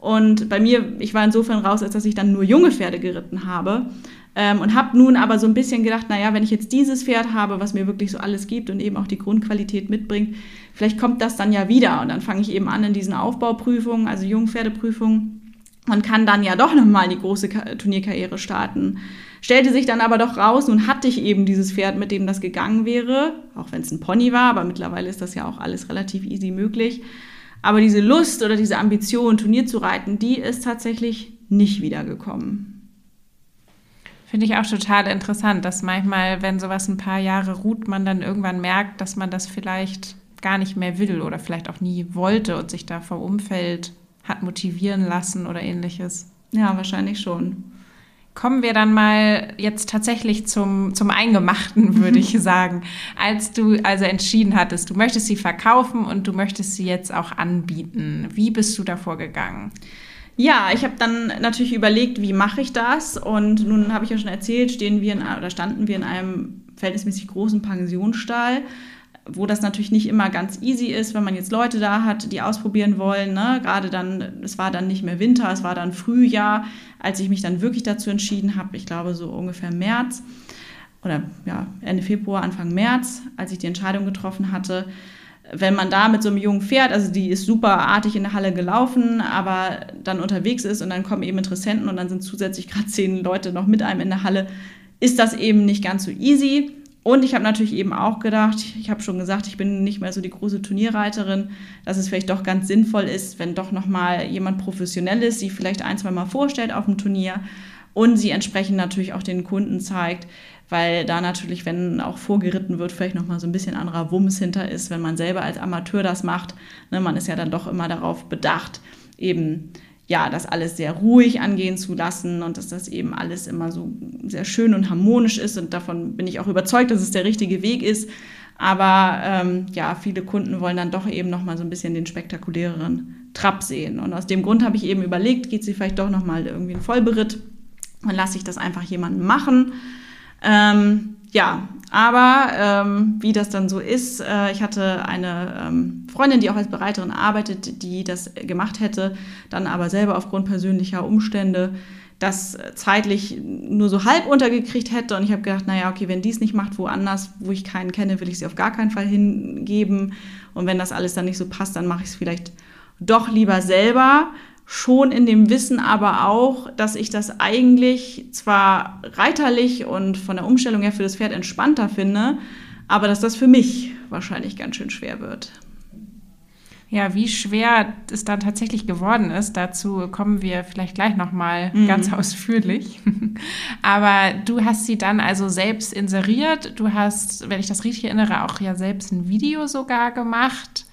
Und bei mir, ich war insofern raus, als dass ich dann nur junge Pferde geritten habe. Ähm, und habe nun aber so ein bisschen gedacht, naja, wenn ich jetzt dieses Pferd habe, was mir wirklich so alles gibt und eben auch die Grundqualität mitbringt, vielleicht kommt das dann ja wieder. Und dann fange ich eben an in diesen Aufbauprüfungen, also Jungpferdeprüfungen und kann dann ja doch nochmal die große Turnierkarriere starten. Stellte sich dann aber doch raus, nun hatte ich eben dieses Pferd, mit dem das gegangen wäre, auch wenn es ein Pony war, aber mittlerweile ist das ja auch alles relativ easy möglich. Aber diese Lust oder diese Ambition, Turnier zu reiten, die ist tatsächlich nicht wiedergekommen. Finde ich auch total interessant, dass manchmal, wenn sowas ein paar Jahre ruht, man dann irgendwann merkt, dass man das vielleicht gar nicht mehr will oder vielleicht auch nie wollte und sich da vom Umfeld hat motivieren lassen oder ähnliches. Ja, wahrscheinlich schon. Kommen wir dann mal jetzt tatsächlich zum, zum Eingemachten, würde ich sagen. Als du also entschieden hattest, du möchtest sie verkaufen und du möchtest sie jetzt auch anbieten. Wie bist du davor gegangen? Ja, ich habe dann natürlich überlegt, wie mache ich das? Und nun habe ich ja schon erzählt, stehen wir in, oder standen wir in einem verhältnismäßig großen Pensionsstall wo das natürlich nicht immer ganz easy ist, wenn man jetzt Leute da hat, die ausprobieren wollen. Ne? Gerade dann, es war dann nicht mehr Winter, es war dann Frühjahr, als ich mich dann wirklich dazu entschieden habe, ich glaube so ungefähr März oder ja, Ende Februar, Anfang März, als ich die Entscheidung getroffen hatte. Wenn man da mit so einem jungen Pferd, also die ist super artig in der Halle gelaufen, aber dann unterwegs ist und dann kommen eben Interessenten und dann sind zusätzlich gerade zehn Leute noch mit einem in der Halle, ist das eben nicht ganz so easy. Und ich habe natürlich eben auch gedacht, ich habe schon gesagt, ich bin nicht mehr so die große Turnierreiterin, dass es vielleicht doch ganz sinnvoll ist, wenn doch nochmal jemand professionell ist, sie vielleicht ein, zwei Mal vorstellt auf dem Turnier und sie entsprechend natürlich auch den Kunden zeigt, weil da natürlich, wenn auch vorgeritten wird, vielleicht nochmal so ein bisschen anderer Wumms hinter ist, wenn man selber als Amateur das macht. Ne, man ist ja dann doch immer darauf bedacht, eben ja, das alles sehr ruhig angehen zu lassen und dass das eben alles immer so sehr schön und harmonisch ist. Und davon bin ich auch überzeugt, dass es der richtige Weg ist. Aber ähm, ja, viele Kunden wollen dann doch eben noch mal so ein bisschen den spektakuläreren Trab sehen. Und aus dem Grund habe ich eben überlegt, geht sie vielleicht doch noch mal irgendwie einen Vollberitt und lasse ich das einfach jemanden machen. Ähm, ja, aber ähm, wie das dann so ist, äh, ich hatte eine ähm, Freundin, die auch als Bereiterin arbeitet, die das gemacht hätte, dann aber selber aufgrund persönlicher Umstände das zeitlich nur so halb untergekriegt hätte. Und ich habe gedacht, naja, okay, wenn die es nicht macht, woanders, wo ich keinen kenne, will ich sie auf gar keinen Fall hingeben. Und wenn das alles dann nicht so passt, dann mache ich es vielleicht doch lieber selber schon in dem Wissen aber auch, dass ich das eigentlich zwar reiterlich und von der Umstellung her für das Pferd entspannter finde, aber dass das für mich wahrscheinlich ganz schön schwer wird. Ja, wie schwer es dann tatsächlich geworden ist, dazu kommen wir vielleicht gleich nochmal mhm. ganz ausführlich. Aber du hast sie dann also selbst inseriert. Du hast, wenn ich das richtig erinnere, auch ja selbst ein Video sogar gemacht.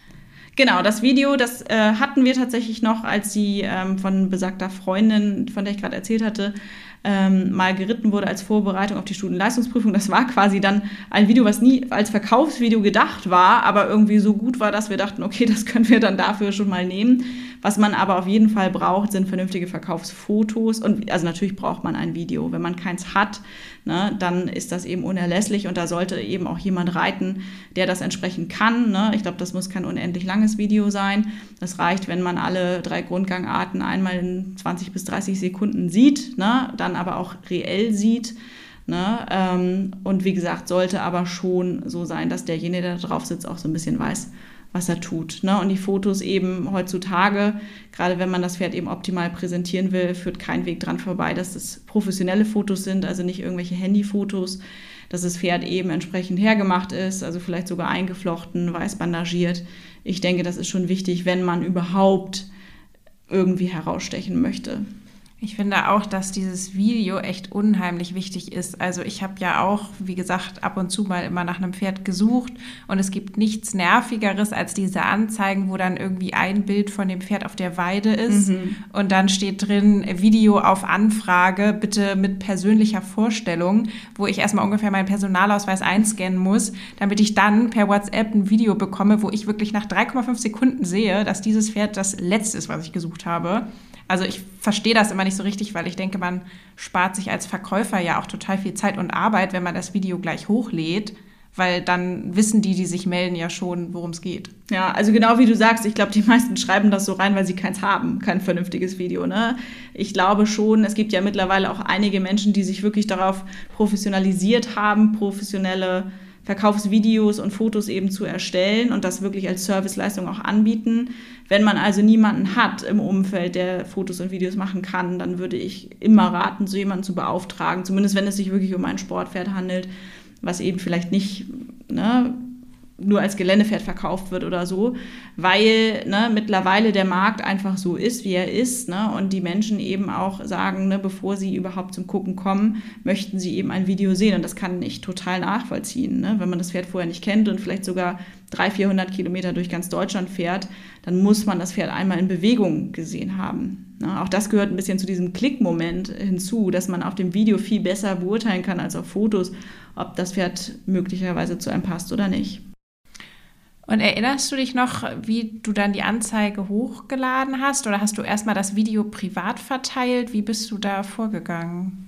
Genau, das Video, das äh, hatten wir tatsächlich noch, als sie ähm, von besagter Freundin, von der ich gerade erzählt hatte, ähm, mal geritten wurde als Vorbereitung auf die Studienleistungsprüfung. Das war quasi dann ein Video, was nie als Verkaufsvideo gedacht war, aber irgendwie so gut war, dass wir dachten, okay, das können wir dann dafür schon mal nehmen. Was man aber auf jeden Fall braucht, sind vernünftige Verkaufsfotos. Und also natürlich braucht man ein Video. Wenn man keins hat, ne, dann ist das eben unerlässlich und da sollte eben auch jemand reiten, der das entsprechend kann. Ne? Ich glaube, das muss kein unendlich langes Video sein. Das reicht, wenn man alle drei Grundgangarten einmal in 20 bis 30 Sekunden sieht, ne? dann aber auch reell sieht. Ne? Ähm, und wie gesagt, sollte aber schon so sein, dass derjenige, der da drauf sitzt, auch so ein bisschen weiß, was er tut. Ne? Und die Fotos eben heutzutage, gerade wenn man das Pferd eben optimal präsentieren will, führt kein Weg dran vorbei, dass es professionelle Fotos sind, also nicht irgendwelche Handyfotos, dass das Pferd eben entsprechend hergemacht ist, also vielleicht sogar eingeflochten, weiß bandagiert. Ich denke, das ist schon wichtig, wenn man überhaupt irgendwie herausstechen möchte. Ich finde auch, dass dieses Video echt unheimlich wichtig ist. Also ich habe ja auch, wie gesagt, ab und zu mal immer nach einem Pferd gesucht und es gibt nichts Nervigeres als diese Anzeigen, wo dann irgendwie ein Bild von dem Pferd auf der Weide ist mhm. und dann steht drin Video auf Anfrage, bitte mit persönlicher Vorstellung, wo ich erstmal ungefähr meinen Personalausweis einscannen muss, damit ich dann per WhatsApp ein Video bekomme, wo ich wirklich nach 3,5 Sekunden sehe, dass dieses Pferd das letzte ist, was ich gesucht habe. Also ich verstehe das immer nicht so richtig, weil ich denke, man spart sich als Verkäufer ja auch total viel Zeit und Arbeit, wenn man das Video gleich hochlädt, weil dann wissen die, die sich melden, ja schon, worum es geht. Ja, also genau wie du sagst, ich glaube, die meisten schreiben das so rein, weil sie keins haben, kein vernünftiges Video. Ne? Ich glaube schon, es gibt ja mittlerweile auch einige Menschen, die sich wirklich darauf professionalisiert haben, professionelle Verkaufsvideos und Fotos eben zu erstellen und das wirklich als Serviceleistung auch anbieten. Wenn man also niemanden hat im Umfeld, der Fotos und Videos machen kann, dann würde ich immer raten, so jemanden zu beauftragen, zumindest wenn es sich wirklich um ein Sportpferd handelt, was eben vielleicht nicht ne, nur als Geländepferd verkauft wird oder so, weil ne, mittlerweile der Markt einfach so ist, wie er ist ne, und die Menschen eben auch sagen, ne, bevor sie überhaupt zum Gucken kommen, möchten sie eben ein Video sehen und das kann ich total nachvollziehen. Ne? Wenn man das Pferd vorher nicht kennt und vielleicht sogar 300, 400 Kilometer durch ganz Deutschland fährt, dann muss man das Pferd einmal in Bewegung gesehen haben. Ne? Auch das gehört ein bisschen zu diesem Klickmoment hinzu, dass man auf dem Video viel besser beurteilen kann als auf Fotos, ob das Pferd möglicherweise zu einem passt oder nicht. Und erinnerst du dich noch, wie du dann die Anzeige hochgeladen hast? Oder hast du erstmal das Video privat verteilt? Wie bist du da vorgegangen?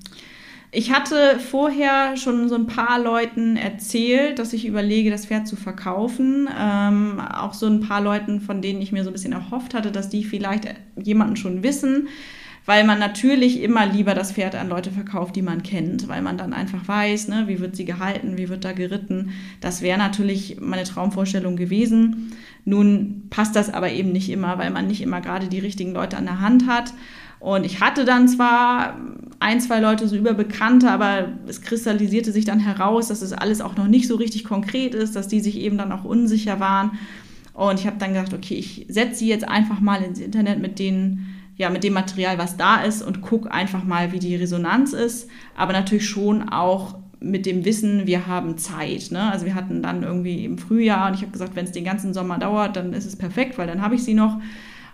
Ich hatte vorher schon so ein paar Leuten erzählt, dass ich überlege, das Pferd zu verkaufen. Ähm, auch so ein paar Leuten, von denen ich mir so ein bisschen erhofft hatte, dass die vielleicht jemanden schon wissen weil man natürlich immer lieber das Pferd an Leute verkauft, die man kennt, weil man dann einfach weiß, ne, wie wird sie gehalten, wie wird da geritten. Das wäre natürlich meine Traumvorstellung gewesen. Nun passt das aber eben nicht immer, weil man nicht immer gerade die richtigen Leute an der Hand hat. Und ich hatte dann zwar ein, zwei Leute so überbekannte, aber es kristallisierte sich dann heraus, dass es alles auch noch nicht so richtig konkret ist, dass die sich eben dann auch unsicher waren. Und ich habe dann gedacht, okay, ich setze sie jetzt einfach mal ins Internet mit denen, ja, mit dem Material, was da ist und guck einfach mal, wie die Resonanz ist. Aber natürlich schon auch mit dem Wissen, wir haben Zeit. Ne? Also wir hatten dann irgendwie im Frühjahr und ich habe gesagt, wenn es den ganzen Sommer dauert, dann ist es perfekt, weil dann habe ich sie noch.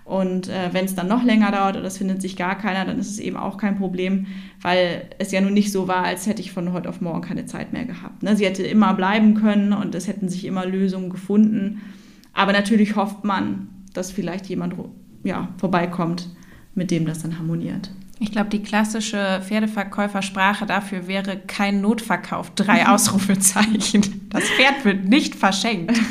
Und äh, wenn es dann noch länger dauert oder es findet sich gar keiner, dann ist es eben auch kein Problem, weil es ja nun nicht so war, als hätte ich von heute auf morgen keine Zeit mehr gehabt. Ne? Sie hätte immer bleiben können und es hätten sich immer Lösungen gefunden. Aber natürlich hofft man, dass vielleicht jemand ja, vorbeikommt, mit dem das dann harmoniert. Ich glaube, die klassische Pferdeverkäufersprache dafür wäre kein Notverkauf, drei Ausrufezeichen. Das Pferd wird nicht verschenkt.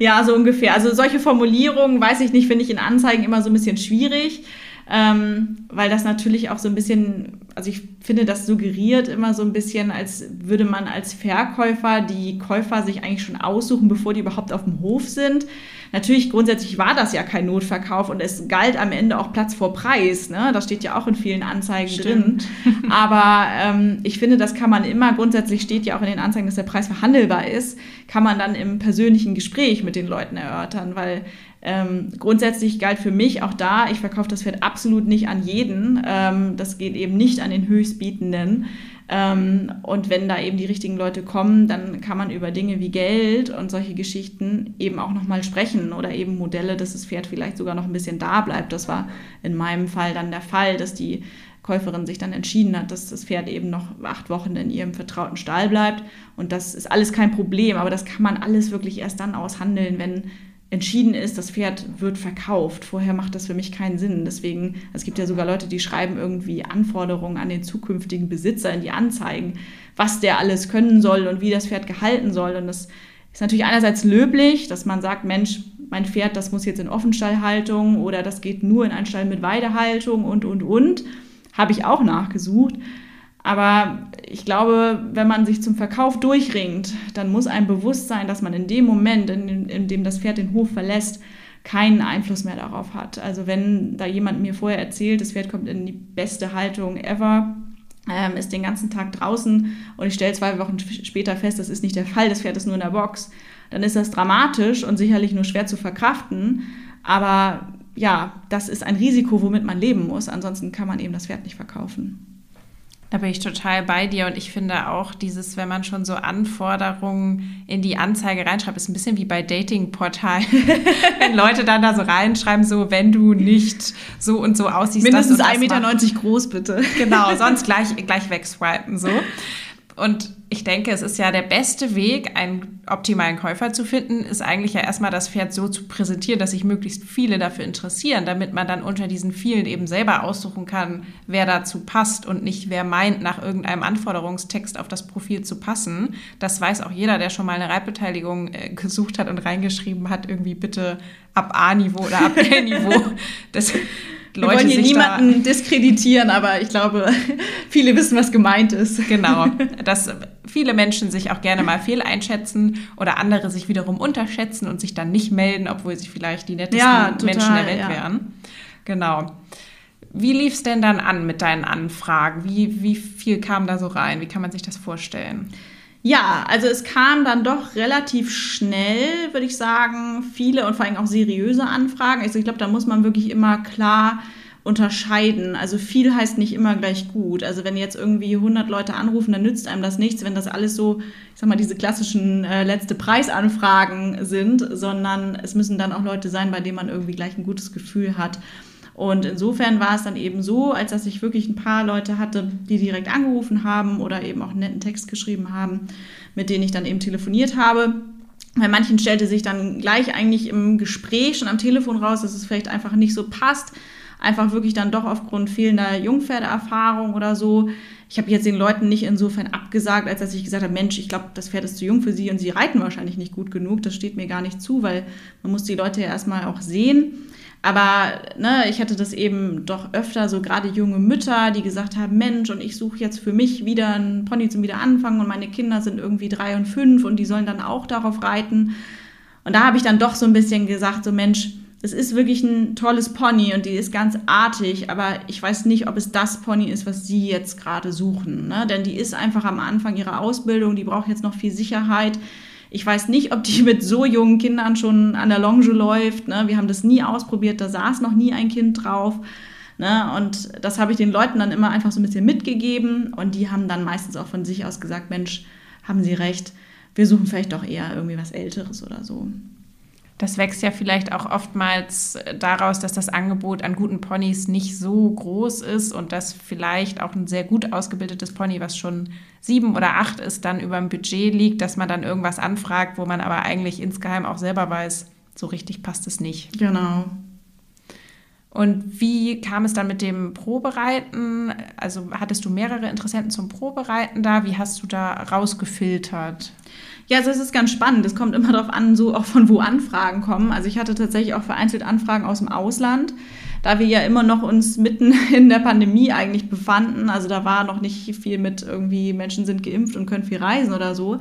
Ja, so ungefähr. Also solche Formulierungen, weiß ich nicht, finde ich in Anzeigen immer so ein bisschen schwierig, ähm, weil das natürlich auch so ein bisschen, also ich finde, das suggeriert immer so ein bisschen, als würde man als Verkäufer die Käufer sich eigentlich schon aussuchen, bevor die überhaupt auf dem Hof sind. Natürlich, grundsätzlich war das ja kein Notverkauf und es galt am Ende auch Platz vor Preis. Ne? Das steht ja auch in vielen Anzeigen Stimmt. drin. Aber ähm, ich finde, das kann man immer, grundsätzlich steht ja auch in den Anzeigen, dass der Preis verhandelbar ist, kann man dann im persönlichen Gespräch mit den Leuten erörtern, weil ähm, grundsätzlich galt für mich auch da, ich verkaufe das Pferd absolut nicht an jeden. Ähm, das geht eben nicht an den Höchstbietenden. Ähm, und wenn da eben die richtigen Leute kommen, dann kann man über Dinge wie Geld und solche Geschichten eben auch nochmal sprechen oder eben Modelle, dass das Pferd vielleicht sogar noch ein bisschen da bleibt. Das war in meinem Fall dann der Fall, dass die Käuferin sich dann entschieden hat, dass das Pferd eben noch acht Wochen in ihrem vertrauten Stall bleibt. Und das ist alles kein Problem, aber das kann man alles wirklich erst dann aushandeln, wenn entschieden ist, das Pferd wird verkauft. Vorher macht das für mich keinen Sinn. Deswegen, es gibt ja sogar Leute, die schreiben irgendwie Anforderungen an den zukünftigen Besitzer in die Anzeigen, was der alles können soll und wie das Pferd gehalten soll. Und das ist natürlich einerseits löblich, dass man sagt, Mensch, mein Pferd, das muss jetzt in Offenstallhaltung oder das geht nur in einen Stall mit Weidehaltung und, und, und. Habe ich auch nachgesucht. Aber ich glaube, wenn man sich zum Verkauf durchringt, dann muss einem bewusst sein, dass man in dem Moment, in, in dem das Pferd den Hof verlässt, keinen Einfluss mehr darauf hat. Also wenn da jemand mir vorher erzählt, das Pferd kommt in die beste Haltung ever, ähm, ist den ganzen Tag draußen und ich stelle zwei Wochen später fest, das ist nicht der Fall, das Pferd ist nur in der Box, dann ist das dramatisch und sicherlich nur schwer zu verkraften. Aber ja, das ist ein Risiko, womit man leben muss. Ansonsten kann man eben das Pferd nicht verkaufen. Da bin ich total bei dir und ich finde auch dieses, wenn man schon so Anforderungen in die Anzeige reinschreibt, ist ein bisschen wie bei Datingportalen. wenn Leute dann da so reinschreiben, so wenn du nicht so und so aussiehst. Mindestens 1,90 Meter groß, bitte. Genau, sonst gleich, gleich wegswipen so. Und ich denke, es ist ja der beste Weg, einen optimalen Käufer zu finden, ist eigentlich ja erstmal das Pferd so zu präsentieren, dass sich möglichst viele dafür interessieren, damit man dann unter diesen vielen eben selber aussuchen kann, wer dazu passt und nicht wer meint, nach irgendeinem Anforderungstext auf das Profil zu passen. Das weiß auch jeder, der schon mal eine Reitbeteiligung äh, gesucht hat und reingeschrieben hat, irgendwie bitte ab A-Niveau oder ab B-Niveau. Leute Wir wollen hier niemanden diskreditieren, aber ich glaube, viele wissen, was gemeint ist. Genau, dass viele Menschen sich auch gerne mal fehleinschätzen oder andere sich wiederum unterschätzen und sich dann nicht melden, obwohl sie vielleicht die nettesten ja, total, Menschen der Welt ja. wären. Genau. Wie lief es denn dann an mit deinen Anfragen? Wie, wie viel kam da so rein? Wie kann man sich das vorstellen? Ja, also es kam dann doch relativ schnell, würde ich sagen, viele und vor allem auch seriöse Anfragen. Also ich glaube, da muss man wirklich immer klar unterscheiden. Also viel heißt nicht immer gleich gut. Also wenn jetzt irgendwie 100 Leute anrufen, dann nützt einem das nichts, wenn das alles so, ich sag mal, diese klassischen äh, letzte Preisanfragen sind, sondern es müssen dann auch Leute sein, bei denen man irgendwie gleich ein gutes Gefühl hat. Und insofern war es dann eben so, als dass ich wirklich ein paar Leute hatte, die direkt angerufen haben oder eben auch einen netten Text geschrieben haben, mit denen ich dann eben telefoniert habe. Bei manchen stellte sich dann gleich eigentlich im Gespräch schon am Telefon raus, dass es vielleicht einfach nicht so passt. Einfach wirklich dann doch aufgrund fehlender Jungpferdeerfahrung oder so. Ich habe jetzt den Leuten nicht insofern abgesagt, als dass ich gesagt habe, Mensch, ich glaube, das Pferd ist zu jung für sie und sie reiten wahrscheinlich nicht gut genug. Das steht mir gar nicht zu, weil man muss die Leute ja erstmal auch sehen. Aber ne, ich hatte das eben doch öfter, so gerade junge Mütter, die gesagt haben, Mensch, und ich suche jetzt für mich wieder einen Pony zum Wiederanfangen und meine Kinder sind irgendwie drei und fünf und die sollen dann auch darauf reiten. Und da habe ich dann doch so ein bisschen gesagt, so Mensch, das ist wirklich ein tolles Pony und die ist ganz artig, aber ich weiß nicht, ob es das Pony ist, was Sie jetzt gerade suchen. Ne? Denn die ist einfach am Anfang ihrer Ausbildung, die braucht jetzt noch viel Sicherheit. Ich weiß nicht, ob die mit so jungen Kindern schon an der Longe läuft. Ne? Wir haben das nie ausprobiert, da saß noch nie ein Kind drauf. Ne? Und das habe ich den Leuten dann immer einfach so ein bisschen mitgegeben. Und die haben dann meistens auch von sich aus gesagt, Mensch, haben Sie recht, wir suchen vielleicht doch eher irgendwie was Älteres oder so. Das wächst ja vielleicht auch oftmals daraus, dass das Angebot an guten Ponys nicht so groß ist und dass vielleicht auch ein sehr gut ausgebildetes Pony, was schon sieben oder acht ist, dann über dem Budget liegt, dass man dann irgendwas anfragt, wo man aber eigentlich insgeheim auch selber weiß, so richtig passt es nicht. Genau. Und wie kam es dann mit dem Probereiten? Also hattest du mehrere Interessenten zum Probereiten da? Wie hast du da rausgefiltert? Ja, also es ist ganz spannend. Es kommt immer darauf an, so auch von wo Anfragen kommen. Also ich hatte tatsächlich auch vereinzelt Anfragen aus dem Ausland, da wir ja immer noch uns mitten in der Pandemie eigentlich befanden. Also da war noch nicht viel mit irgendwie Menschen sind geimpft und können viel reisen oder so.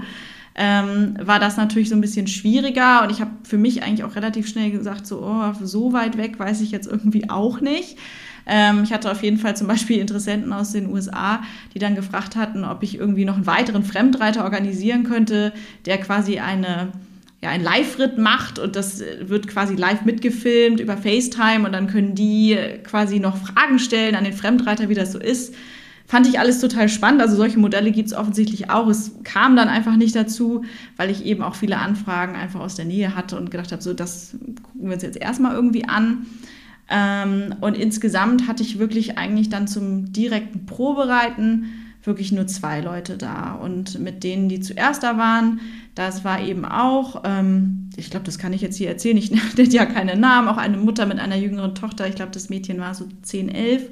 Ähm, war das natürlich so ein bisschen schwieriger und ich habe für mich eigentlich auch relativ schnell gesagt, so, oh, so weit weg weiß ich jetzt irgendwie auch nicht. Ähm, ich hatte auf jeden Fall zum Beispiel Interessenten aus den USA, die dann gefragt hatten, ob ich irgendwie noch einen weiteren Fremdreiter organisieren könnte, der quasi eine ja, ein Live-Ritt macht und das wird quasi live mitgefilmt über FaceTime und dann können die quasi noch Fragen stellen an den Fremdreiter, wie das so ist. Fand ich alles total spannend. Also solche Modelle gibt es offensichtlich auch. Es kam dann einfach nicht dazu, weil ich eben auch viele Anfragen einfach aus der Nähe hatte und gedacht habe, so das gucken wir uns jetzt erstmal irgendwie an. Ähm, und insgesamt hatte ich wirklich eigentlich dann zum direkten Probereiten wirklich nur zwei Leute da. Und mit denen, die zuerst da waren, das war eben auch, ähm, ich glaube, das kann ich jetzt hier erzählen, ich nenne ja keine Namen, auch eine Mutter mit einer jüngeren Tochter, ich glaube, das Mädchen war so 10, 11,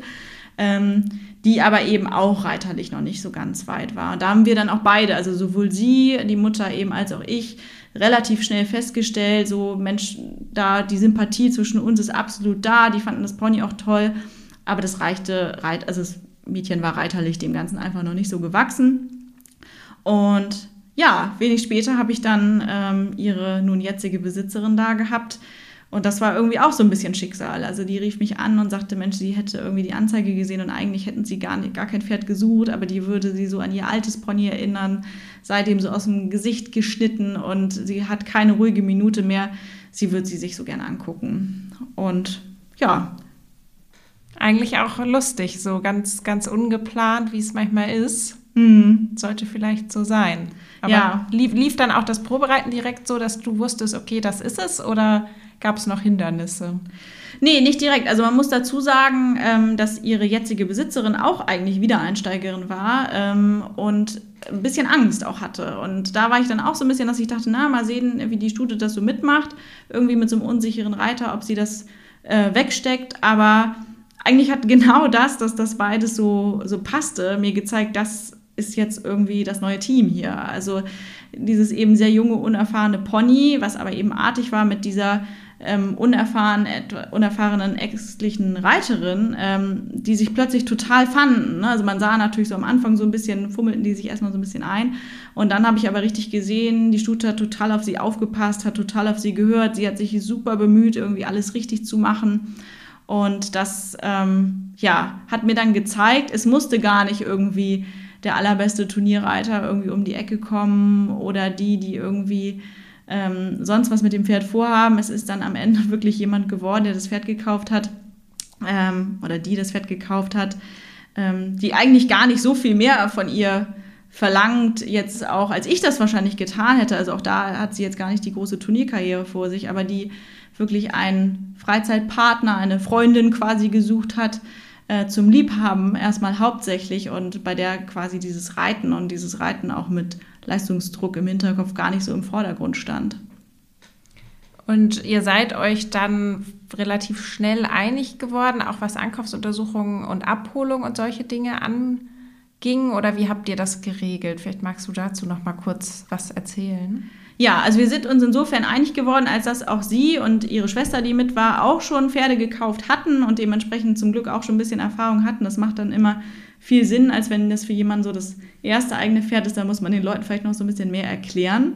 ähm, die aber eben auch reiterlich noch nicht so ganz weit war. Und da haben wir dann auch beide, also sowohl sie, die Mutter eben, als auch ich, relativ schnell festgestellt, so Mensch, da die Sympathie zwischen uns ist absolut da, die fanden das Pony auch toll, aber das reichte, also das Mädchen war reiterlich dem Ganzen einfach noch nicht so gewachsen. Und ja, wenig später habe ich dann ähm, ihre nun jetzige Besitzerin da gehabt, und das war irgendwie auch so ein bisschen Schicksal. Also die rief mich an und sagte, Mensch, sie hätte irgendwie die Anzeige gesehen und eigentlich hätten sie gar, nicht, gar kein Pferd gesucht, aber die würde sie so an ihr altes Pony erinnern, seitdem so aus dem Gesicht geschnitten und sie hat keine ruhige Minute mehr. Sie würde sie sich so gerne angucken. Und ja. Eigentlich auch lustig, so ganz, ganz ungeplant, wie es manchmal ist. Mhm. Sollte vielleicht so sein. Aber ja. lief, lief dann auch das Probereiten direkt so, dass du wusstest, okay, das ist es? Oder Gab es noch Hindernisse? Nee, nicht direkt. Also man muss dazu sagen, ähm, dass ihre jetzige Besitzerin auch eigentlich Wiedereinsteigerin war ähm, und ein bisschen Angst auch hatte. Und da war ich dann auch so ein bisschen, dass ich dachte, na, mal sehen, wie die Stute das so mitmacht. Irgendwie mit so einem unsicheren Reiter, ob sie das äh, wegsteckt. Aber eigentlich hat genau das, dass das beides so, so passte, mir gezeigt, das ist jetzt irgendwie das neue Team hier. Also dieses eben sehr junge, unerfahrene Pony, was aber eben artig war mit dieser ähm, unerfahren, unerfahrenen ängstlichen Reiterin, ähm, die sich plötzlich total fanden. Ne? Also man sah natürlich so am Anfang so ein bisschen, fummelten die sich erstmal so ein bisschen ein. Und dann habe ich aber richtig gesehen, die Stute hat total auf sie aufgepasst, hat total auf sie gehört. Sie hat sich super bemüht, irgendwie alles richtig zu machen. Und das, ähm, ja, hat mir dann gezeigt, es musste gar nicht irgendwie der allerbeste Turnierreiter irgendwie um die Ecke kommen oder die, die irgendwie ähm, sonst was mit dem Pferd vorhaben. Es ist dann am Ende wirklich jemand geworden, der das Pferd gekauft hat ähm, oder die das Pferd gekauft hat, ähm, die eigentlich gar nicht so viel mehr von ihr verlangt, jetzt auch als ich das wahrscheinlich getan hätte. Also auch da hat sie jetzt gar nicht die große Turnierkarriere vor sich, aber die wirklich einen Freizeitpartner, eine Freundin quasi gesucht hat, äh, zum Liebhaben erstmal hauptsächlich und bei der quasi dieses Reiten und dieses Reiten auch mit Leistungsdruck im Hinterkopf gar nicht so im Vordergrund stand. Und ihr seid euch dann relativ schnell einig geworden, auch was Ankaufsuntersuchungen und Abholung und solche Dinge anging? Oder wie habt ihr das geregelt? Vielleicht magst du dazu noch mal kurz was erzählen. Ja, also wir sind uns insofern einig geworden, als dass auch sie und ihre Schwester, die mit war, auch schon Pferde gekauft hatten und dementsprechend zum Glück auch schon ein bisschen Erfahrung hatten. Das macht dann immer viel Sinn, als wenn das für jemanden so das erste eigene Pferd ist. Da muss man den Leuten vielleicht noch so ein bisschen mehr erklären.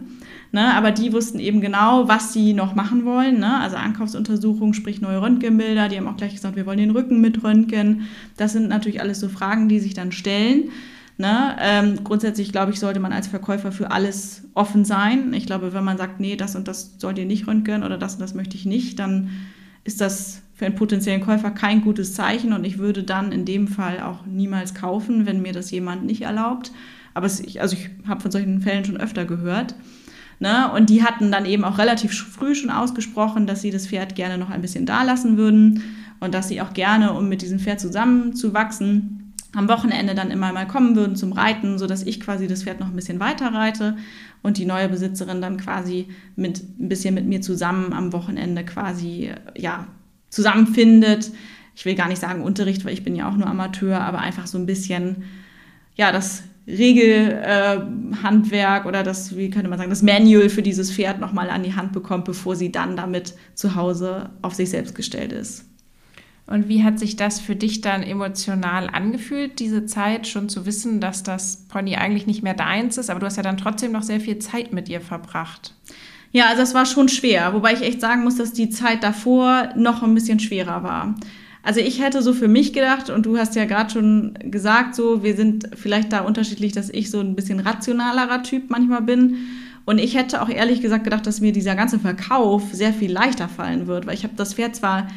Ne? Aber die wussten eben genau, was sie noch machen wollen. Ne? Also Ankaufsuntersuchung, sprich neue Röntgenbilder. Die haben auch gleich gesagt, wir wollen den Rücken mit Röntgen. Das sind natürlich alles so Fragen, die sich dann stellen. Ne? Ähm, grundsätzlich, glaube ich, sollte man als Verkäufer für alles offen sein. Ich glaube, wenn man sagt, nee, das und das sollt ihr nicht röntgen oder das und das möchte ich nicht, dann ist das für einen potenziellen Käufer kein gutes Zeichen und ich würde dann in dem Fall auch niemals kaufen, wenn mir das jemand nicht erlaubt. Aber es, also ich habe von solchen Fällen schon öfter gehört. Ne? Und die hatten dann eben auch relativ früh schon ausgesprochen, dass sie das Pferd gerne noch ein bisschen da lassen würden und dass sie auch gerne, um mit diesem Pferd zusammenzuwachsen, am Wochenende dann immer mal kommen würden zum Reiten, sodass ich quasi das Pferd noch ein bisschen weiter reite und die neue Besitzerin dann quasi mit ein bisschen mit mir zusammen am Wochenende quasi ja zusammenfindet. Ich will gar nicht sagen Unterricht, weil ich bin ja auch nur Amateur, aber einfach so ein bisschen ja das Regelhandwerk äh, oder das, wie könnte man sagen, das Manual für dieses Pferd nochmal an die Hand bekommt, bevor sie dann damit zu Hause auf sich selbst gestellt ist. Und wie hat sich das für dich dann emotional angefühlt, diese Zeit schon zu wissen, dass das Pony eigentlich nicht mehr deins ist, aber du hast ja dann trotzdem noch sehr viel Zeit mit ihr verbracht? Ja, also es war schon schwer, wobei ich echt sagen muss, dass die Zeit davor noch ein bisschen schwerer war. Also ich hätte so für mich gedacht, und du hast ja gerade schon gesagt, so, wir sind vielleicht da unterschiedlich, dass ich so ein bisschen rationalerer Typ manchmal bin. Und ich hätte auch ehrlich gesagt gedacht, dass mir dieser ganze Verkauf sehr viel leichter fallen wird, weil ich habe das Pferd zwar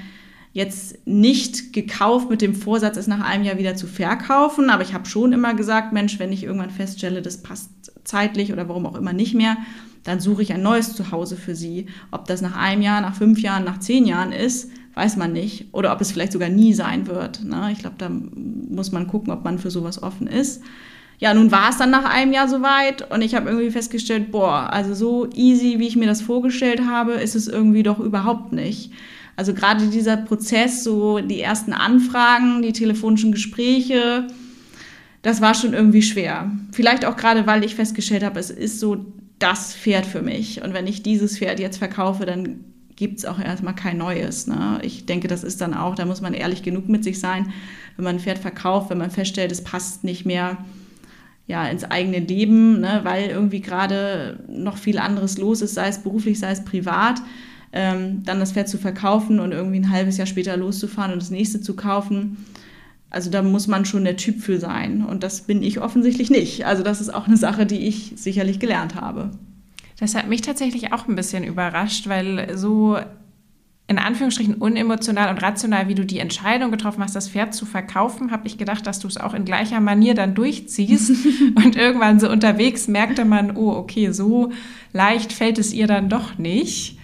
jetzt nicht gekauft mit dem Vorsatz, es nach einem Jahr wieder zu verkaufen. Aber ich habe schon immer gesagt, Mensch, wenn ich irgendwann feststelle, das passt zeitlich oder warum auch immer nicht mehr, dann suche ich ein neues Zuhause für sie. Ob das nach einem Jahr, nach fünf Jahren, nach zehn Jahren ist, weiß man nicht. Oder ob es vielleicht sogar nie sein wird. Ne? Ich glaube, da muss man gucken, ob man für sowas offen ist. Ja, nun war es dann nach einem Jahr soweit und ich habe irgendwie festgestellt, boah, also so easy, wie ich mir das vorgestellt habe, ist es irgendwie doch überhaupt nicht. Also gerade dieser Prozess, so die ersten Anfragen, die telefonischen Gespräche, das war schon irgendwie schwer. Vielleicht auch gerade, weil ich festgestellt habe, es ist so das Pferd für mich. Und wenn ich dieses Pferd jetzt verkaufe, dann gibt es auch erstmal kein neues. Ne? Ich denke, das ist dann auch, da muss man ehrlich genug mit sich sein, wenn man ein Pferd verkauft, wenn man feststellt, es passt nicht mehr ja, ins eigene Leben, ne? weil irgendwie gerade noch viel anderes los ist, sei es beruflich, sei es privat ähm, dann das Pferd zu verkaufen und irgendwie ein halbes Jahr später loszufahren und das nächste zu kaufen. Also da muss man schon der Typ für sein. Und das bin ich offensichtlich nicht. Also das ist auch eine Sache, die ich sicherlich gelernt habe. Das hat mich tatsächlich auch ein bisschen überrascht, weil so in Anführungsstrichen unemotional und rational, wie du die Entscheidung getroffen hast, das Pferd zu verkaufen, habe ich gedacht, dass du es auch in gleicher Manier dann durchziehst. und irgendwann so unterwegs merkte man, oh, okay, so leicht fällt es ihr dann doch nicht.